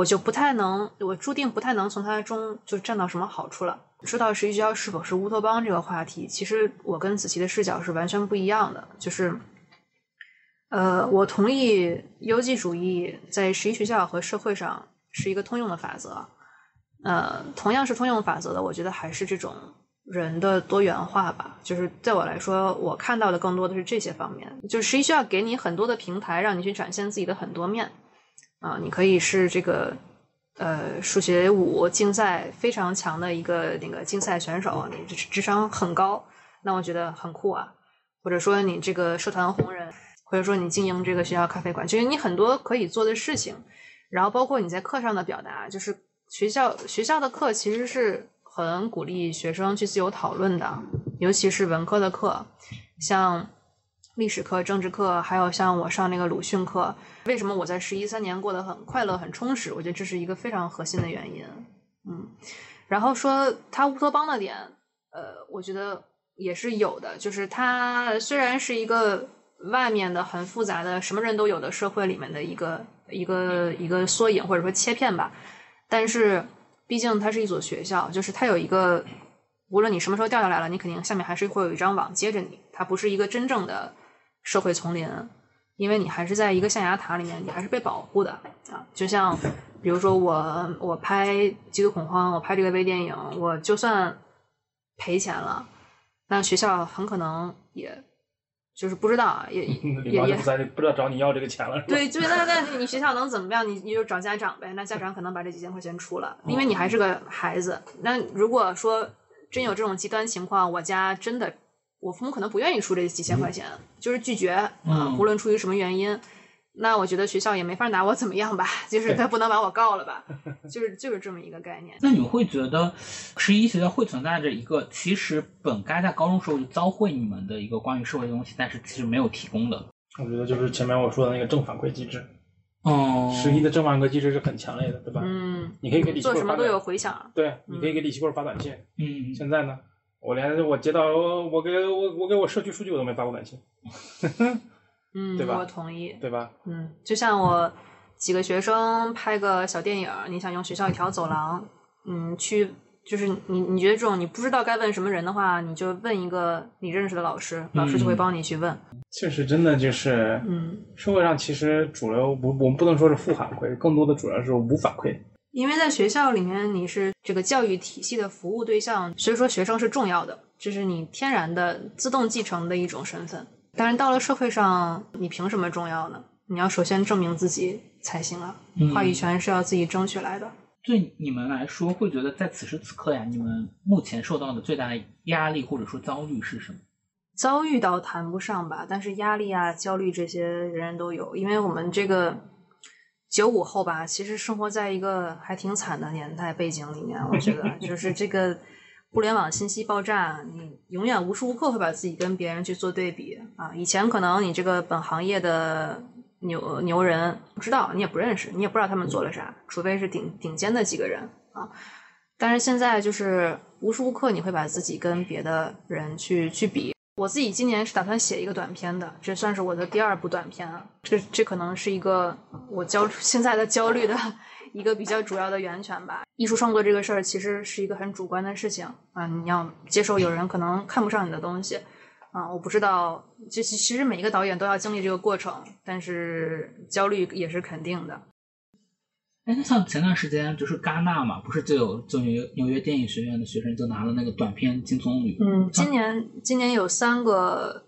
[SPEAKER 4] 我就不太能，我注定不太能从它中就占到什么好处了。说到十一学校是否是乌托邦这个话题，其实我跟子琪的视角是完全不一样的，就是。呃，我同意优绩主义在十一学校和社会上是一个通用的法则。呃，同样是通用法则的，我觉得还是这种人的多元化吧。就是对我来说，我看到的更多的是这些方面。就是十一学校给你很多的平台，让你去展现自己的很多面。啊、你可以是这个呃数学五竞赛非常强的一个那个竞赛选手，你智智商很高，那我觉得很酷啊。或者说你这个社团红人，或者说你经营这个学校咖啡馆，就是你很多可以做的事情，然后包括你在课上的表达，就是学校学校的课其实是很鼓励学生去自由讨论的，尤其是文科的课，像历史课、政治课，还有像我上那个鲁迅课，为什么我在十一三年过得很快乐、很充实？我觉得这是一个非常核心的原因。嗯，然后说它乌托邦的点，呃，我觉得也是有的，就是它虽然是一个外面的很复杂的什么人都有的社会里面的一个一个一个缩影或者说切片吧，但是毕竟它是一所学校，就是它有一个，无论你什么时候掉下来了，你肯定下面还是会有一张网接着你，它不是一个真正的社会丛林，因为你还是在一个象牙塔里面，你还是被保护的啊，就像。比如说我我拍《极度恐慌》，我拍这个微电影，我就算赔钱了，那学校很可能也就是不知道啊，也 也也
[SPEAKER 2] 不知道找你要这个钱了？
[SPEAKER 4] 对，就那那你学校能怎么样？你你就找家长呗，那家长可能把这几千块钱出了，因为你还是个孩子。那如果说真有这种极端情况，我家真的我父母可能不愿意出这几千块钱，就是拒绝啊、
[SPEAKER 3] 嗯
[SPEAKER 4] 无论出于什么原因。那我觉得学校也没法拿我怎么样吧，就是他不能把我告了吧，就是就是这么一个概念。
[SPEAKER 3] 那你们会觉得十一学校会存在着一个其实本该在高中时候就教会你们的一个关于社会的东西，但是其实没有提供的？
[SPEAKER 2] 我觉得就是前面我说的那个正反馈机制，
[SPEAKER 3] 哦，
[SPEAKER 2] 十一的正反馈机制是很强烈的，对吧？
[SPEAKER 4] 嗯，
[SPEAKER 2] 你可以给李希
[SPEAKER 4] 做什么都有回响。
[SPEAKER 2] 对，你可以给李希棍发短信。
[SPEAKER 3] 嗯，
[SPEAKER 2] 现在呢，我连我接到我给我我给我社区数据我都没发过短信，
[SPEAKER 4] 嗯，
[SPEAKER 2] 对吧
[SPEAKER 4] 我同意。
[SPEAKER 2] 对吧？
[SPEAKER 4] 嗯，就像我几个学生拍个小电影，你想用学校一条走廊，嗯，去就是你你觉得这种你不知道该问什么人的话，你就问一个你认识的老师，老师就会帮你去问。
[SPEAKER 2] 确实，真的就是，
[SPEAKER 4] 嗯，
[SPEAKER 2] 社会上其实主流不，我们不能说是负反馈，更多的主要是无反馈。
[SPEAKER 4] 因为在学校里面你是这个教育体系的服务对象，所以说学生是重要的，这是你天然的自动继承的一种身份。但是，到了社会上，你凭什么重要呢？你要首先证明自己才行啊！
[SPEAKER 3] 嗯
[SPEAKER 4] 话语权是要自己争取来的。
[SPEAKER 3] 对你们来说，会觉得在此时此刻呀，你们目前受到的最大的压力或者说遭遇是什么？
[SPEAKER 4] 遭遇倒谈不上吧，但是压力啊、焦虑这些人人都有，因为我们这个九五后吧，其实生活在一个还挺惨的年代背景里面，我觉得 就是这个互联网信息爆炸，你永远无时无刻会把自己跟别人去做对比啊。以前可能你这个本行业的牛牛人不知道，你也不认识，你也不知道他们做了啥，除非是顶顶尖的几个人啊。但是现在就是无时无刻你会把自己跟别的人去去比。我自己今年是打算写一个短片的，这算是我的第二部短片啊。这这可能是一个我焦 现在的焦虑的一个比较主要的源泉吧。艺术创作这个事儿其实是一个很主观的事情啊，你要接受有人可能看不上你的东西啊。我不知道，就其其实每一个导演都要经历这个过程，但是焦虑也是肯定的。
[SPEAKER 3] 哎，那像前段时间就是戛纳嘛，不是就有就纽约纽约电影学院的学生就拿了那个短片金棕榈？
[SPEAKER 4] 嗯，今年今年有三个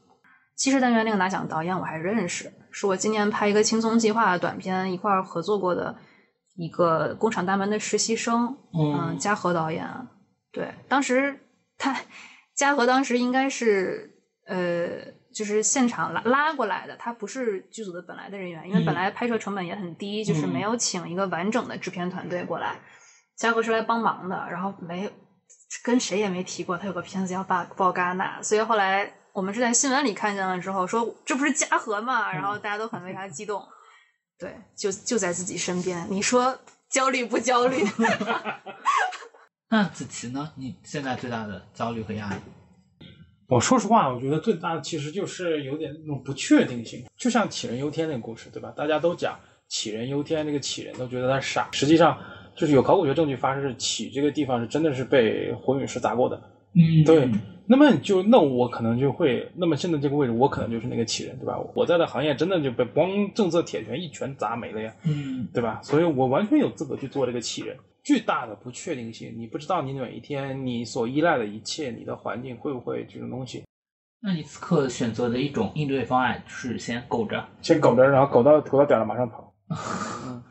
[SPEAKER 4] 七十单元那个拿奖导演我还认识，是我今年拍一个轻松计划的短片一块儿合作过的一个工厂大门的实习生，嗯，
[SPEAKER 3] 嗯，
[SPEAKER 4] 嘉禾导演。对，当时他嘉禾当时应该是呃，就是现场拉拉过来的，他不是剧组的本来的人员，因为本
[SPEAKER 3] 嗯
[SPEAKER 4] 来拍摄成本也很低，就是
[SPEAKER 3] 嗯
[SPEAKER 4] 没有请一个完整的制片团队过来。嘉禾是来帮忙的，然后没跟谁也没提过他有个片子要报报戛纳，所以后来我们是在新闻里看见了之后说这不是嘉禾嘛，然后大家都很为他激动。对，就就在自己身边，你说焦虑不焦虑？
[SPEAKER 3] 那子琪呢？你现在最大的焦虑和压力？
[SPEAKER 2] 我说实话，我觉得最大的其实就是有点那种不确定性，就像杞人忧天那个故事，对吧？大家都讲杞人忧天，那个杞人都觉得他傻，实际上就是有考古学证据发示，杞这个地方是真的是被火陨石砸过的。
[SPEAKER 3] 嗯，
[SPEAKER 2] 对，那么就那我可能就会，那么现在这个位置，我可能就是那个杞人，对吧？我在的行业真的就被光政策铁拳一拳砸没了呀，
[SPEAKER 3] 嗯，
[SPEAKER 2] 对吧？所以我完全有资格去做这个杞人。巨大的不确定性，你不知道你哪一天你所依赖的一切，你的环境会不会这种东西
[SPEAKER 3] 那你此刻选择的一种应对方案就是先苟着。
[SPEAKER 2] 先苟着，然后苟到头到点了马上跑。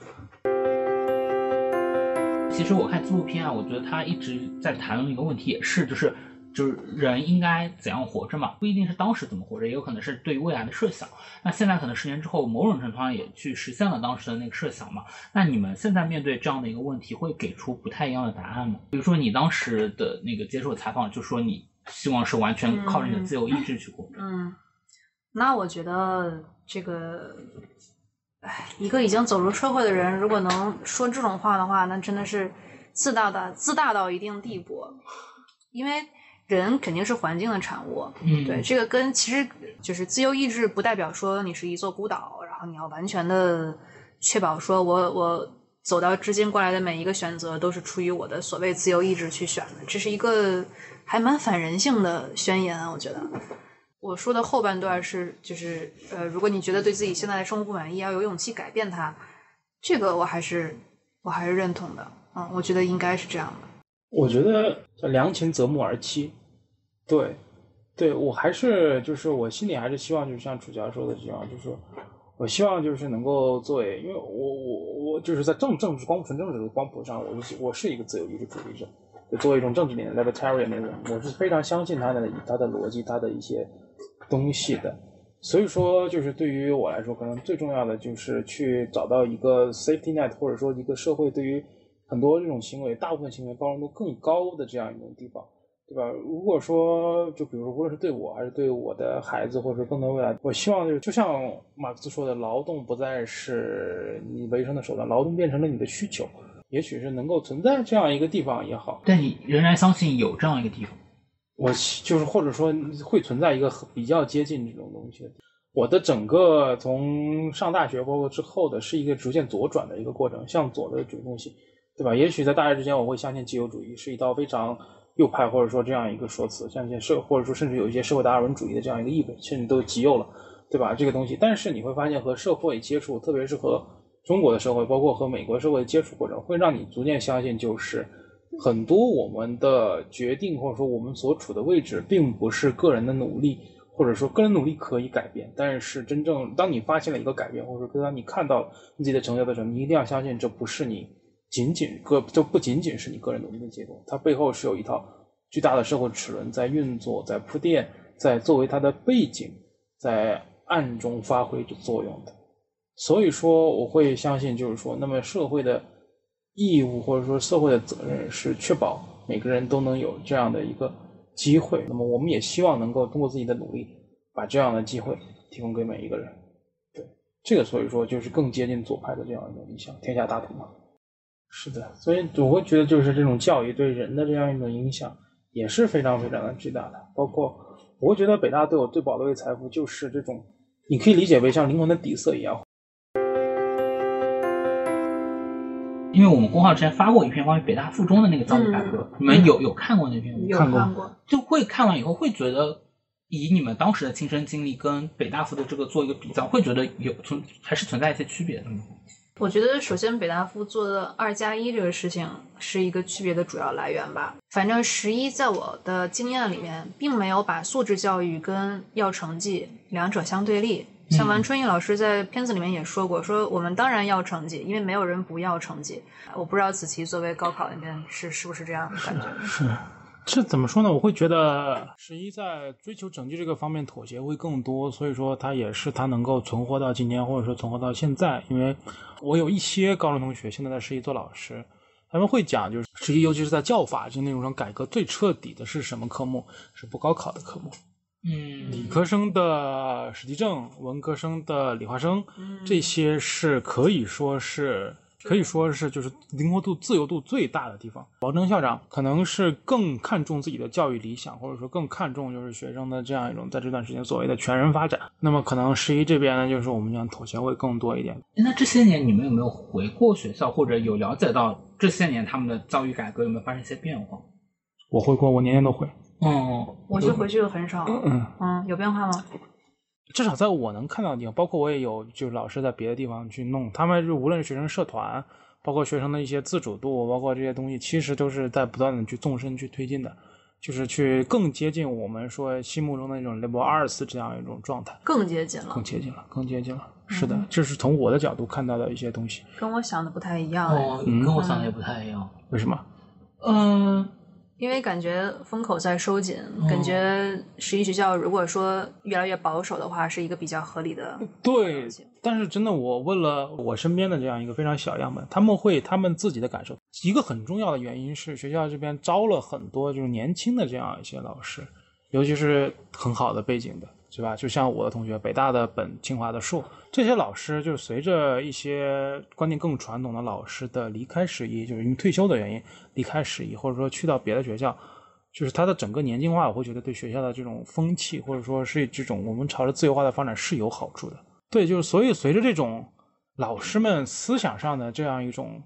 [SPEAKER 3] 其实我看纪录片啊，我觉得他一直在谈论一个问题，也是就是就是人应该怎样活着嘛，不一定是当时怎么活着，也有可能是对未来的设想。那现在可能十年之后，某种程度上也去实现了当时的那个设想嘛。那你们现在面对这样的一个问题，会给出不太一样的答案吗？比如说你当时的那个接受采访，就说你希望是完全靠着你的自由意志去活着。
[SPEAKER 4] 嗯，那我觉得这个，哎，一个已经走入社会的人，如果能说这种话的话，那真的是自大的自大到一定地步。因为人肯定是环境的产物，
[SPEAKER 3] 嗯，
[SPEAKER 4] 对，这个跟其实就是自由意志，不代表说你是一座孤岛，然后你要完全的确保说我我走到至今过来的每一个选择都是出于我的所谓自由意志去选的，这是一个还蛮反人性的宣言啊，我觉得。我说的后半段是就是呃，如果你觉得对自己现在的生活不满意，要有勇气改变它，这个我还是我还是认同的，嗯，我觉得应该是这样的。
[SPEAKER 2] 我觉得良禽择木而栖，对，对我还是就是我心里还是希望，就是像楚乔说的这样，就是我希望就是能够作为，因为我我我就是在政政治光纯政治的光谱上，我是我是一个自由意志主义者，作为一种政治理念 libertarian 那种，我是非常相信他的他的逻辑，他的一些东西的。所以说，就是对于我来说，可能最重要的就是去找到一个 safety net，或者说一个社会对于很多这种行为，大部分行为包容度更高的这样一种地方，对吧？如果说，就比如说，无论是对我还是对我的孩子，或者说更多未来，我希望就是，就像马克思说的，劳动不再是你维生的手段，劳动变成了你的需求。也许是能够存在这样一个地方也好，
[SPEAKER 3] 但你仍然相信有这样一个地方。
[SPEAKER 2] 我就是或者说会存在一个比较接近这种东西的。我的整个从上大学包括之后的是一个逐渐左转的一个过程，向左的这种东西，对吧？也许在大学之前我会相信自由主义是一道非常右派或者说这样一个说辞，像一些社或者说甚至有一些社会达尔文主义的这样一个意味，甚至都极右了，对吧？这个东西，但是你会发现和社会接触，特别是和中国的社会，包括和美国社会的接触过程，会让你逐渐相信，就是很多我们的决定或者说我们所处的位置，并不是个人的努力或者说个人努力可以改变，但是真正当你发现了一个改变，或者说当你看到你自己的成就的时候，你一定要相信这不是你仅仅个，就不仅仅是你个人努力的结果，它背后是有一套巨大的社会齿轮在运作，在铺垫，在作为它的背景，在暗中发挥着作用的。所以说，我会相信，就是说，那么社会的义务或者说社会的责任是确保每个人都能有这样的一个机会。那么，我们也希望能够通过自己的努力，把这样的机会提供给每一个人。对，这个所以说就是更接近左派的这样一种理想，天下大同嘛。是的，所以我会觉得，就是这种教育对人的这样一种影响也是非常非常的巨大的。包括我会觉得，北大对我最宝贵的财富就是这种，你可以理解为像灵魂的底色一样。
[SPEAKER 3] 因为我们公号之前发过一篇关于北大附中的那个教育改革，你们有有看过那篇吗？
[SPEAKER 4] 有
[SPEAKER 2] 看过
[SPEAKER 4] 看过，
[SPEAKER 3] 就会看完以后会觉得，以你们当时的亲身经历跟北大附的这个做一个比较，会觉得有存还是存在一些区别的吗？
[SPEAKER 4] 我觉得首先北大附做的二加一这个事情是一个区别的主要来源吧。反正十一在我的经验里面，并没有把素质教育跟要成绩两者相对立。像王春义老师在片子里面也说过，说我们当然要成绩，因为没有人不要成绩。我不知道子琪作为高考那边是是不是这样的感觉？
[SPEAKER 2] 是，这怎么说呢？我会觉得十一在追求成绩这个方面妥协会更多，所以说他也是他能够存活到今天，或者说存活到现在。因为我有一些高中同学现在在十一做老师，他们会讲，就是十一，尤其是在教法这些内容上改革最彻底的是什么科目？是不高考的科目。
[SPEAKER 3] 嗯
[SPEAKER 2] 理科生的史地政，文科生的理化生，
[SPEAKER 4] 嗯
[SPEAKER 2] 这些是可以说是可以说是就是灵活度、自由度最大的地方。王征校长可能是更看重自己的教育理想，或者说更看重就是学生的这样一种在这段时间所谓的全人发展。那么可能十一这边呢，就是我们讲妥协会更多一点。
[SPEAKER 3] 那这些年你们有没有回过学校，或者有了解到这些年他们的教育改革有没有发生一些变化？
[SPEAKER 2] 我回过，我年年都回。
[SPEAKER 3] 哦，
[SPEAKER 4] 我就回去的很少。
[SPEAKER 2] 嗯，
[SPEAKER 4] 嗯，有变化吗？
[SPEAKER 2] 至少在我能看到的地方，包括我也有就是老师在别的地方去弄，他们就无论是学生社团，包括学生的一些自主度，包括这些东西，其实都是在不断的去纵深去推进的，就是去更接近我们说心目中的那种 liberal arts 这样一种状态，
[SPEAKER 4] 更接近了
[SPEAKER 2] 更，接近了，更接近了。是的，这是从我的角度看到的一些东西。
[SPEAKER 4] 跟我想的不太一样。哎
[SPEAKER 3] 哦，跟我想的也不太一样。
[SPEAKER 2] 为什么？
[SPEAKER 3] 嗯，
[SPEAKER 4] 因为感觉风口在收紧，感觉十一学校如果说越来越保守的话，是一个比较合理的。
[SPEAKER 2] 对，但是真的，我问了我身边的这样一个非常小样本，他们会他们自己的感受。一个很重要的原因是学校这边招了很多就是年轻的这样一些老师，尤其是很好的背景的，是吧？就像我的同学，北大的本、清华的硕，这些老师就是随着一些观念更传统的老师的离开十一，就是因为退休的原因离开十一，或者说去到别的学校。就是他的整个年轻化，我会觉得对学校的这种风气，或者说是这种我们朝着自由化的发展是有好处的。对，就是所以随着这种老师们思想上的这样一种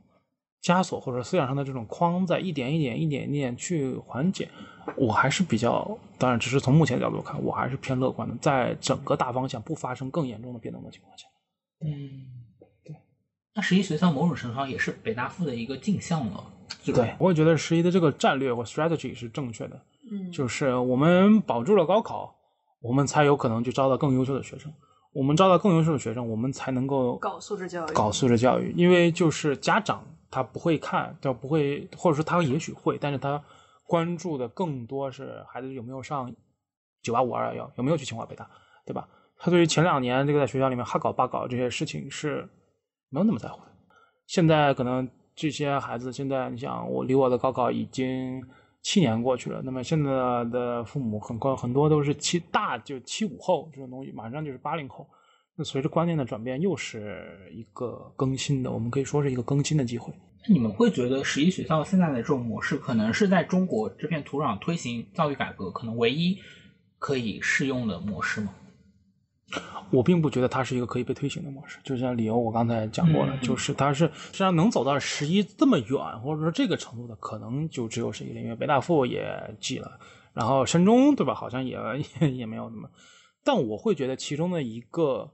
[SPEAKER 2] 枷锁，或者思想上的这种框在一点一点、一点一点去缓解，我还是比较，当然只是从目前角度看，我还是偏乐观的，在整个大方向不发生更严重的变动的情况下。
[SPEAKER 3] 嗯，对。那十一学校某种程度上也是北大附的一个镜像了。
[SPEAKER 2] 对，我也觉得十一的这个战略或 strategy 是正确的，
[SPEAKER 4] 嗯，
[SPEAKER 2] 就是我们保住了高考，我们才有可能去招到更优秀的学生。我们招到更优秀的学生，我们才能够
[SPEAKER 4] 搞素质教育。
[SPEAKER 2] 搞素质教育，因为就是家长他不会看，就不会，或者说他也许会，但是他关注的更多是孩子有没有上九八五二幺幺，有没有去清华北大，对吧？他对于前两年这个在学校里面哈搞罢搞这些事情是没有那么在乎的。现在可能这些孩子，现在你想，我离我的高考已经七年过去了，那么现在的父母很高很多都是七大就七五后这种东西，马上就是八零后。那随着观念的转变，又是一个更新的，我们可以说是一个更新的机会。
[SPEAKER 3] 那你们会觉得十一学校现在的这种模式，可能是在中国这片土壤推行教育改革可能唯一可以适用的模式吗？
[SPEAKER 2] 我并不觉得它是一个可以被推行的模式，就像理由我刚才讲过了，
[SPEAKER 3] 嗯
[SPEAKER 2] 就是它是实际上能走到十一这么远，或者说这个程度的，可能就只有十一了，因为北大附也记了，然后深中对吧，好像也也 也没有那么，但我会觉得其中的一个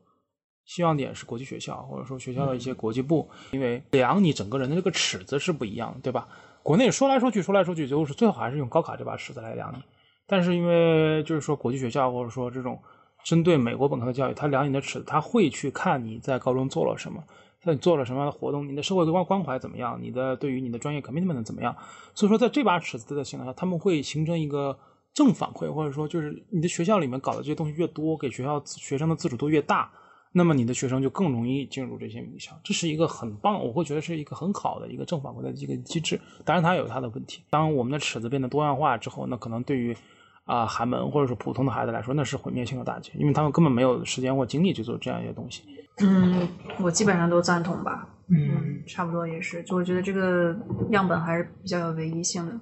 [SPEAKER 2] 希望点是国际学校，或者说学校的一些国际部，因为量你整个人的这个尺子是不一样的，对吧？国内说来说去说来说去，最后是最好还是用高考这把尺子来量你。但是因为就是说国际学校或者说这种针对美国本科的教育，他量你的尺子，他会去看你在高中做了什么，在你做了什么样的活动，你的社会关关怀怎么样，你的对于你的专业 commitment 怎么样。所以说，在这把尺子的情况下，他们会形成一个正反馈，或者说就是你的学校里面搞的这些东西越多，给学校学生的自主度越大，那么你的学生就更容易进入这些名校。这是一个很棒，我会觉得是一个很好的一个正反馈的一个机制。当然，它有它的问题。当我们的尺子变得多样化之后，那可能对于啊寒门或者是普通的孩子来说，那是毁灭性的打击，因为他们根本没有时间或精力去做这样一些东西。
[SPEAKER 4] 嗯，我基本上都赞同吧。
[SPEAKER 3] 嗯，
[SPEAKER 4] 差不多也是，就我觉得这个样本还是比较有唯一性的。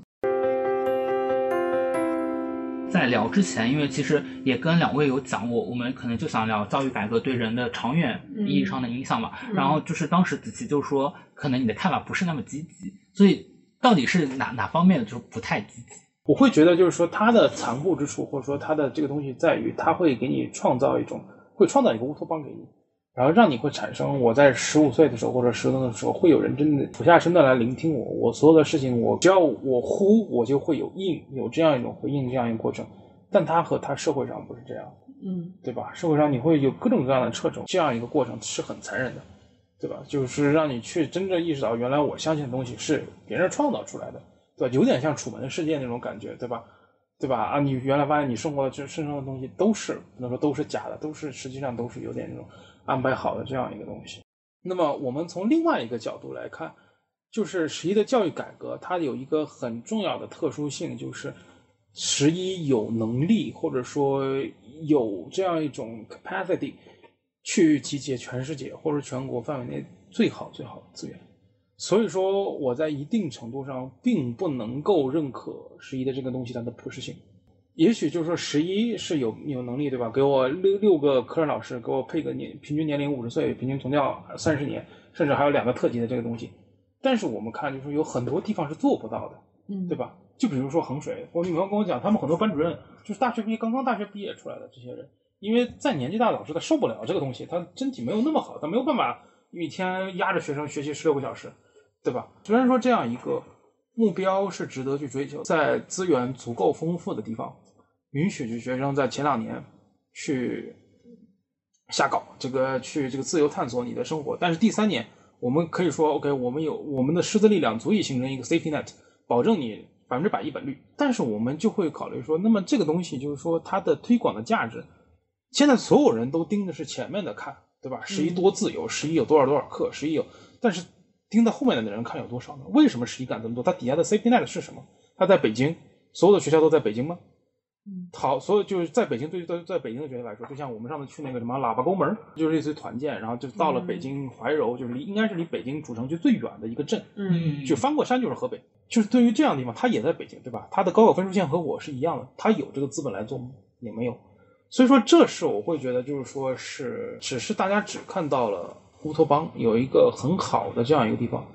[SPEAKER 3] 在聊之前，因为其实也跟两位有讲过，我们可能就想聊教育改革对人的长远意义上的影响嘛。
[SPEAKER 4] 嗯
[SPEAKER 3] 然后就是当时子琪就说，可能你的看法不是那么积极，所以到底是哪哪方面就是不太积极？
[SPEAKER 2] 我会觉得就是说它的残酷之处，或者说它的这个东西在于，它会给你创造一种，会创造一个乌托邦给你，然后让你会产生，我在十五岁的时候或者十岁的时候，会有人真的俯下身的来聆听我，我所有的事情，我只要我呼，我就会有应，有这样一种回应，这样一个过程。但他和他社会上不是这样，
[SPEAKER 4] 嗯
[SPEAKER 2] 对吧？社会上你会有各种各样的掣肘，这样一个过程是很残忍的，对吧？就是让你去真正意识到，原来我相信的东西是别人创造出来的，对吧？有点像楚门的世界那种感觉，对吧？对吧？啊，你原来发现你生活的这身上的东西都是不能说都是假的，都是实际上都是有点那种安排好的这样一个东西。那么我们从另外一个角度来看，就是十一的教育改革，它有一个很重要的特殊性，就是十一有能力或者说有这样一种 capacity 去集结全世界或者全国范围内最好最好的资源。所以说，我在一定程度上并不能够认可十一的这个东西它的普适性。也许就是说十一是有有能力，对吧？给我六六个科任老师，给我配个年平均年龄五十岁，平均从教三十年，甚至还有两个特级的这个东西。但是我们看，就是有很多地方是做不到的，
[SPEAKER 4] 嗯，
[SPEAKER 2] 对吧？就比如说衡水，我女朋友跟我讲，他们很多班主任就是大学毕业，刚刚大学毕业出来的这些人，因为在年纪大的老师他受不了这个东西，他身体没有那么好，他没有办法一天压着学生学习十六个小时，对吧？虽然说这样一个目标是值得去追求，在资源足够丰富的地方，允许这学生在前两年去瞎搞，这个去这个自由探索你的生活，但是第三年我们可以说，OK，我们有我们的师资力量足以形成一个 safety net，保证你百分之百一本率。但是我们就会考虑说，那么这个东西就是说它的推广的价值，现在所有人都盯的是前面的看，对吧？十一多自由，十一有多少多少课，十一有，但是盯在后面的人看有多少呢？为什么十一敢这么多？它底下的 safety net 是什么？它在北京，所有的学校都在北京吗？
[SPEAKER 4] 嗯
[SPEAKER 2] 好，所以就是在北京，对于在在北京的学生来说，就像我们上次去那个什么喇叭沟门，就是类似于团建，然后就到了北京怀柔，就是离应该是离北京主城区最远的一个镇，
[SPEAKER 4] 嗯
[SPEAKER 2] 就翻过山就是河北。就是对于这样的地方，他也在北京，对吧？他的高考分数线和我是一样的，他有这个资本来做吗？也没有。所以说，这是我会觉得，就是说是，只是大家只看到了乌托邦有一个很好的这样一个地方，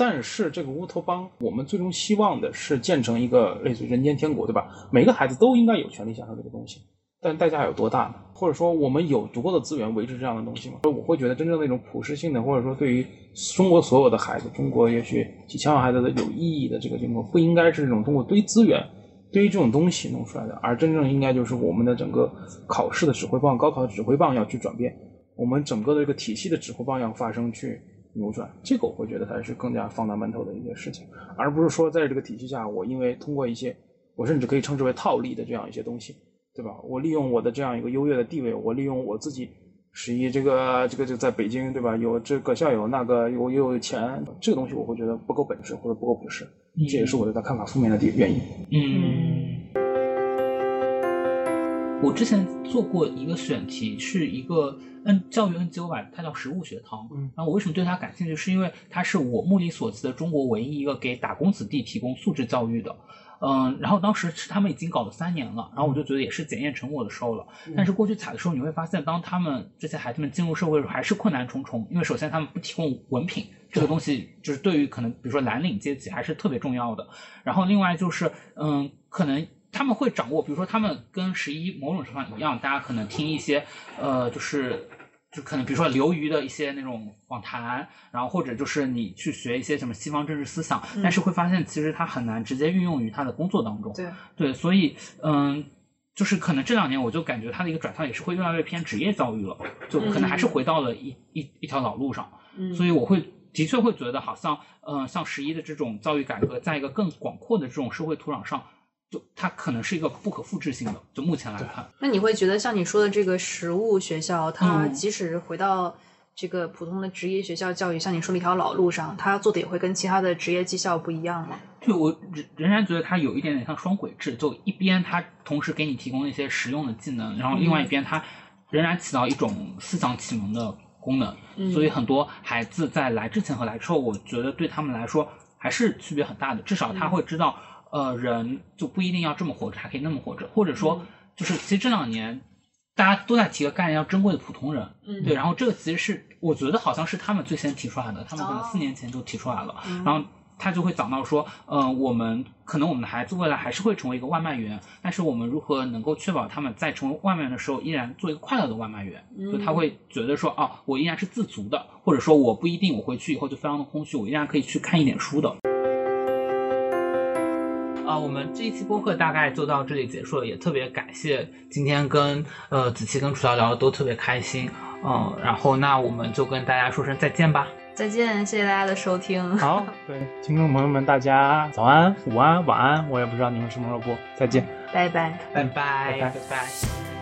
[SPEAKER 2] 但是这个乌托邦，我们最终希望的是建成一个类似于人间天国，对吧？每个孩子都应该有权利享受这个东西，但代价有多大呢？或者说，我们有足够的资源维持这样的东西吗？我会觉得，真正那种普适性的，或者说对于中国所有的孩子，中国也许几千万孩子的有意义的这个情况，不应该是这种通过堆资源、堆这种东西弄出来的，而真正应该就是我们的整个考试的指挥棒、高考的指挥棒要去转变，我们整个的这个体系的指挥棒要发生去扭转，这个我会觉得才是更加 fundamental 的一件事情，而不是说在这个体系下，我因为通过一些我甚至可以称之为套利的这样一些东西，对吧？我利用我的这样一个优越的地位，我利用我自己十一这个这个就在北京，对吧？有这个校友那个有又有钱，这个东西我会觉得不够本事或者不够朴实，这也是我对他看法负面的地原因。
[SPEAKER 3] 嗯，我之前做过一个选题，是一个 N 教育 NGO 吧，它叫食物学堂。
[SPEAKER 2] 嗯
[SPEAKER 3] 然后我为什么对它感兴趣，是因为它是我目力所及的中国唯一一个给打工子弟提供素质教育的。嗯，然后当时是他们已经搞了三年了，然后我就觉得也是检验成果的时候了。但是过去采的时候，你会发现，当他们这些孩子们进入社会的时候，还是困难重重。因为首先他们不提供文凭，这个东西就是对于可能比如说蓝领阶级还是特别重要的。然后另外就是，嗯，可能他们会掌握，比如说他们跟十一某种程度上一样，大家可能听一些，呃，就是就可能比如说流于的一些那种访谈，然后或者就是你去学一些什么西方政治思想，
[SPEAKER 4] 嗯
[SPEAKER 3] 但是会发现其实他很难直接运用于他的工作当中。
[SPEAKER 4] 对，
[SPEAKER 3] 对，所以嗯，就是可能这两年我就感觉他的一个转向也是会越来越偏职业教育了，就可能还是回到了一、一一条老路上。
[SPEAKER 4] 嗯，
[SPEAKER 3] 所以我会的确会觉得，好像嗯、呃像十一的这种教育改革，在一个更广阔的这种社会土壤上，就它可能是一个不可复制性的。就目前来看，
[SPEAKER 4] 那你会觉得像你说的这个实物学校，它
[SPEAKER 3] 嗯
[SPEAKER 4] 即使回到这个普通的职业学校教育，像你说的一条老路上，它做的也会跟其他的职业技校不一样吗？
[SPEAKER 3] 对我仍仍然觉得它有一点点像双轨制，就一边它同时给你提供一些实用的技能，然后另外一边它仍然起到一种思想启蒙的功能。
[SPEAKER 4] 嗯
[SPEAKER 3] 所以很多孩子在来之前和来之后，我觉得对他们来说还是区别很大的。至少他会知道，呃，人就不一定要这么活着，还可以那么活着，或者说
[SPEAKER 4] 嗯，
[SPEAKER 3] 就是其实这两年大家都在提个概念，叫珍贵的普通人。
[SPEAKER 4] 嗯
[SPEAKER 3] 对，然后这个其实是我觉得好像是他们最先提出来的，他们可能
[SPEAKER 4] 哦
[SPEAKER 3] 四年前就提出来了，
[SPEAKER 4] 嗯
[SPEAKER 3] 然后。他就会讲到说，呃，我们可能我们的孩子未来还是会成为一个外卖员，但是我们如何能够确保他们在成为外卖员的时候，依然做一个快乐的外卖员？
[SPEAKER 4] 嗯
[SPEAKER 3] 就他会觉得说，哦，我依然是自足的，或者说我不一定我回去以后就非常的空虚，我依然可以去看一点书的。啊、我们这一期播客大概就到这里结束了，也特别感谢今天跟呃子期跟楚乔聊的都特别开心，嗯、然后那我们就跟大家说声再见吧。
[SPEAKER 4] 再见，谢谢大家的收听。
[SPEAKER 2] 好，对，听众朋友们，大家早安、午安、晚安，我也不知道你们什么时候播，再见。
[SPEAKER 4] 拜拜。
[SPEAKER 3] 拜拜
[SPEAKER 2] 拜拜
[SPEAKER 3] 拜拜